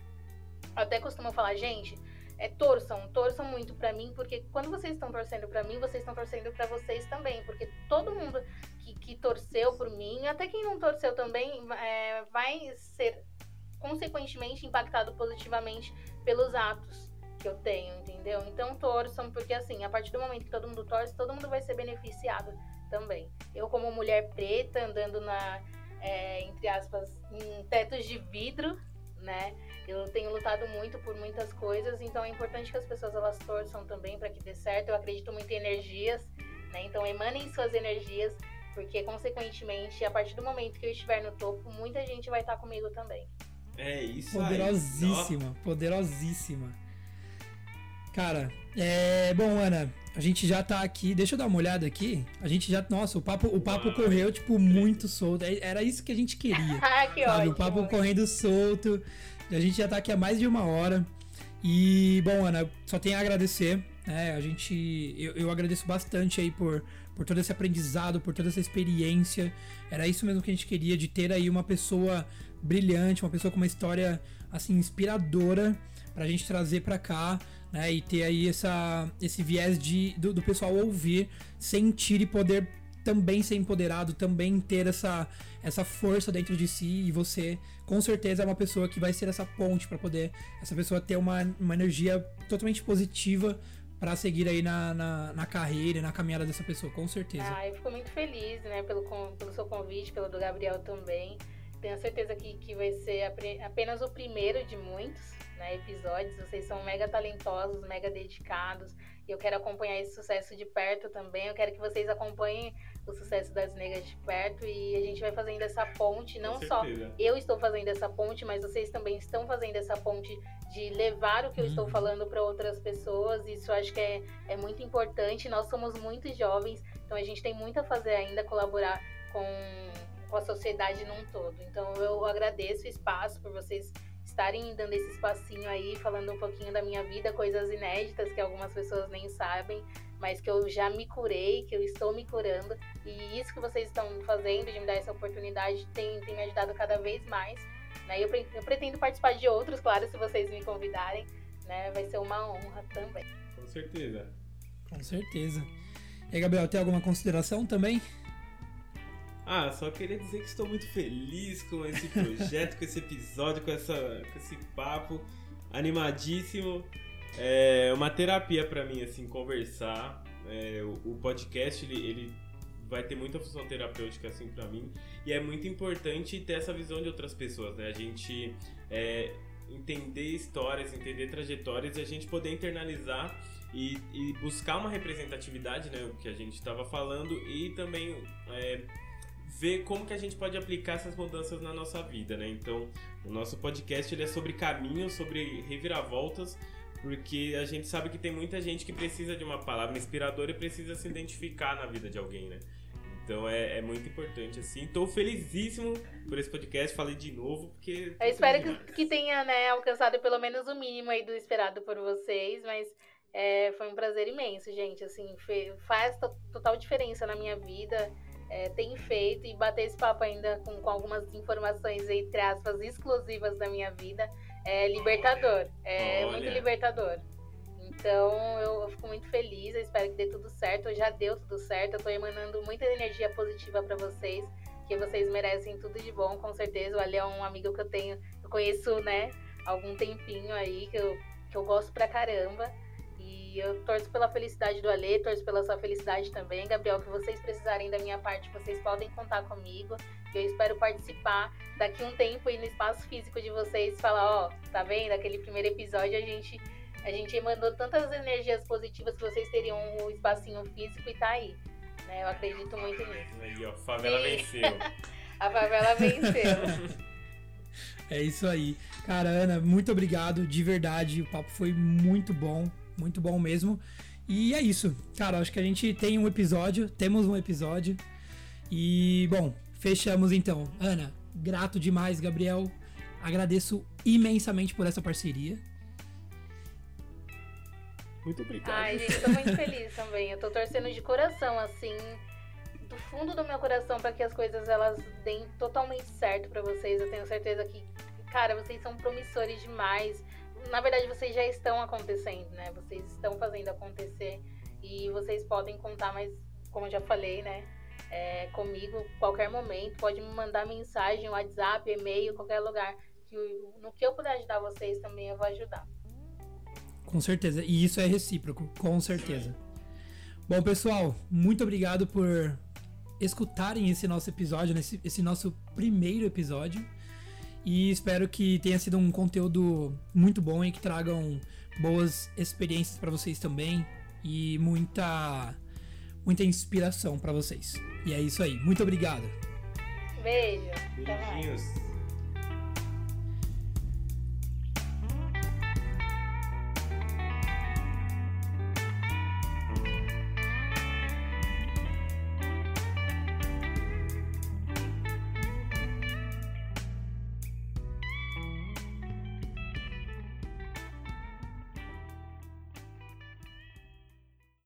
Eu até costumo falar, gente, é, torçam, torçam muito pra mim, porque quando vocês estão torcendo pra mim, vocês estão torcendo pra vocês também, porque todo mundo que, que torceu por mim, até quem não torceu também, é, vai ser consequentemente impactado positivamente pelos atos que eu tenho, entendeu? Então torçam, porque assim, a partir do momento que todo mundo torce, todo mundo vai ser beneficiado também. Eu, como mulher preta, andando na, é, entre aspas, em tetos de vidro, né? Eu tenho lutado muito por muitas coisas, então é importante que as pessoas elas torçam também para que dê certo. Eu acredito muito em energias, né? Então emanem suas energias, porque consequentemente, a partir do momento que eu estiver no topo, muita gente vai estar comigo também. É isso aí. Poderosíssima, poderosíssima. Cara, é. Bom, Ana, a gente já tá aqui. Deixa eu dar uma olhada aqui. A gente já. Nossa, o papo, o papo Uau. correu, tipo, muito solto. É- Era isso que a gente queria. Ah, que sabe? ótimo. O papo correndo solto. A gente já tá aqui há mais de uma hora. E, bom, Ana, só tenho a agradecer. Né? A gente. Eu, eu agradeço bastante aí por, por todo esse aprendizado, por toda essa experiência. Era isso mesmo que a gente queria, de ter aí uma pessoa brilhante, uma pessoa com uma história assim, inspiradora pra gente trazer pra cá. Né, e ter aí essa, esse viés de, do, do pessoal ouvir, sentir e poder também ser empoderado, também ter essa, essa força dentro de si e você com certeza é uma pessoa que vai ser essa ponte para poder essa pessoa ter uma, uma energia totalmente positiva para seguir aí na, na, na carreira na caminhada dessa pessoa, com certeza. Ah, eu fico muito feliz, né, pelo, pelo seu convite, pelo do Gabriel também. Tenho certeza que, que vai ser apenas o primeiro de muitos né, episódios. Vocês são mega talentosos, mega dedicados. E eu quero acompanhar esse sucesso de perto também. Eu quero que vocês acompanhem o sucesso das negas de perto. E a gente vai fazendo essa ponte, não só eu estou fazendo essa ponte, mas vocês também estão fazendo essa ponte de levar o que eu estou Uhum. falando para outras pessoas. Isso eu acho que é, é muito importante. Nós somos muito jovens, então a gente tem muito a fazer ainda, colaborar com, com a sociedade num todo. Então eu agradeço o espaço por vocês estarem dando esse espacinho aí, falando um pouquinho da minha vida, coisas inéditas que algumas pessoas nem sabem, mas que eu já me curei, que eu estou me curando. E isso que vocês estão fazendo, de me dar essa oportunidade, tem, tem me ajudado cada vez mais. Né? Eu, eu pretendo participar de outros, claro, se vocês me convidarem. Né? Vai ser uma honra também. Com certeza. Com certeza. E aí, Gabriel, tem alguma consideração também? Ah, só queria dizer que estou muito feliz com esse projeto, com esse episódio, com, essa, com esse papo animadíssimo. É uma terapia para mim, assim, conversar. É, o, o, podcast, ele, ele vai ter muita função terapêutica, assim, para mim. E é muito importante ter essa visão de outras pessoas, né? A gente é, entender histórias, entender trajetórias e a gente poder internalizar e, e buscar uma representatividade, né? O que a gente estava falando e também... É, ver como que a gente pode aplicar essas mudanças na nossa vida, né? Então, o nosso podcast ele é sobre caminhos, sobre reviravoltas, porque a gente sabe que tem muita gente que precisa de uma palavra inspiradora e precisa se identificar na vida de alguém, né? Então é, é muito importante, assim. Estou felizíssimo por esse podcast, falei de novo, porque. Eu espero que, que tenha, né, alcançado pelo menos o mínimo aí do esperado por vocês, mas é, foi um prazer imenso, gente. Assim, faz total diferença na minha vida é, tem feito e bater esse papo ainda com, com algumas informações, entre aspas, exclusivas da minha vida, é libertador. É Olha. muito libertador. Então eu, eu, fico muito feliz, eu espero que dê tudo certo. Já deu tudo certo, eu tô emanando muita energia positiva para vocês, que vocês merecem tudo de bom, com certeza. O Ali é um amigo que eu tenho, eu conheço, né, algum tempinho aí, que eu, que eu gosto pra caramba. E eu torço pela felicidade do Alê, torço pela sua felicidade também. Gabriel, que vocês precisarem da minha parte, vocês podem contar comigo. Eu espero participar daqui um tempo e no espaço físico de vocês falar, ó, oh, tá vendo? Aquele primeiro episódio a gente a gente mandou tantas energias positivas que vocês teriam um espacinho físico e tá aí. Né? Eu acredito muito nisso. Aí, ó, favela e... venceu. a favela venceu. É isso aí. Cara, Ana, muito obrigado, de verdade. O papo foi muito bom muito bom mesmo. E é isso. Cara, acho que a gente tem um episódio, temos um episódio. E, bom, fechamos então. Ana, grato demais, Gabriel. Agradeço imensamente por essa parceria. Muito obrigado. Ai, gente, eu tô muito feliz também. Eu tô torcendo de coração, assim, do fundo do meu coração para que as coisas elas deem totalmente certo para vocês. Eu tenho certeza que, cara, vocês são promissores demais na verdade, vocês já estão acontecendo, né? Vocês estão fazendo acontecer e vocês podem contar, mas como eu já falei, né? É, comigo, qualquer momento, pode me mandar mensagem, WhatsApp, e-mail, qualquer lugar. Que no que eu puder ajudar vocês também eu vou ajudar. Com certeza. E isso é recíproco, com certeza. Bom, pessoal, muito obrigado por escutarem esse nosso episódio, esse, esse nosso primeiro episódio. E espero que tenha sido um conteúdo muito bom e que tragam boas experiências para vocês também e muita muita inspiração para vocês. E é isso aí. Muito obrigado. Beijo. Beijinhos.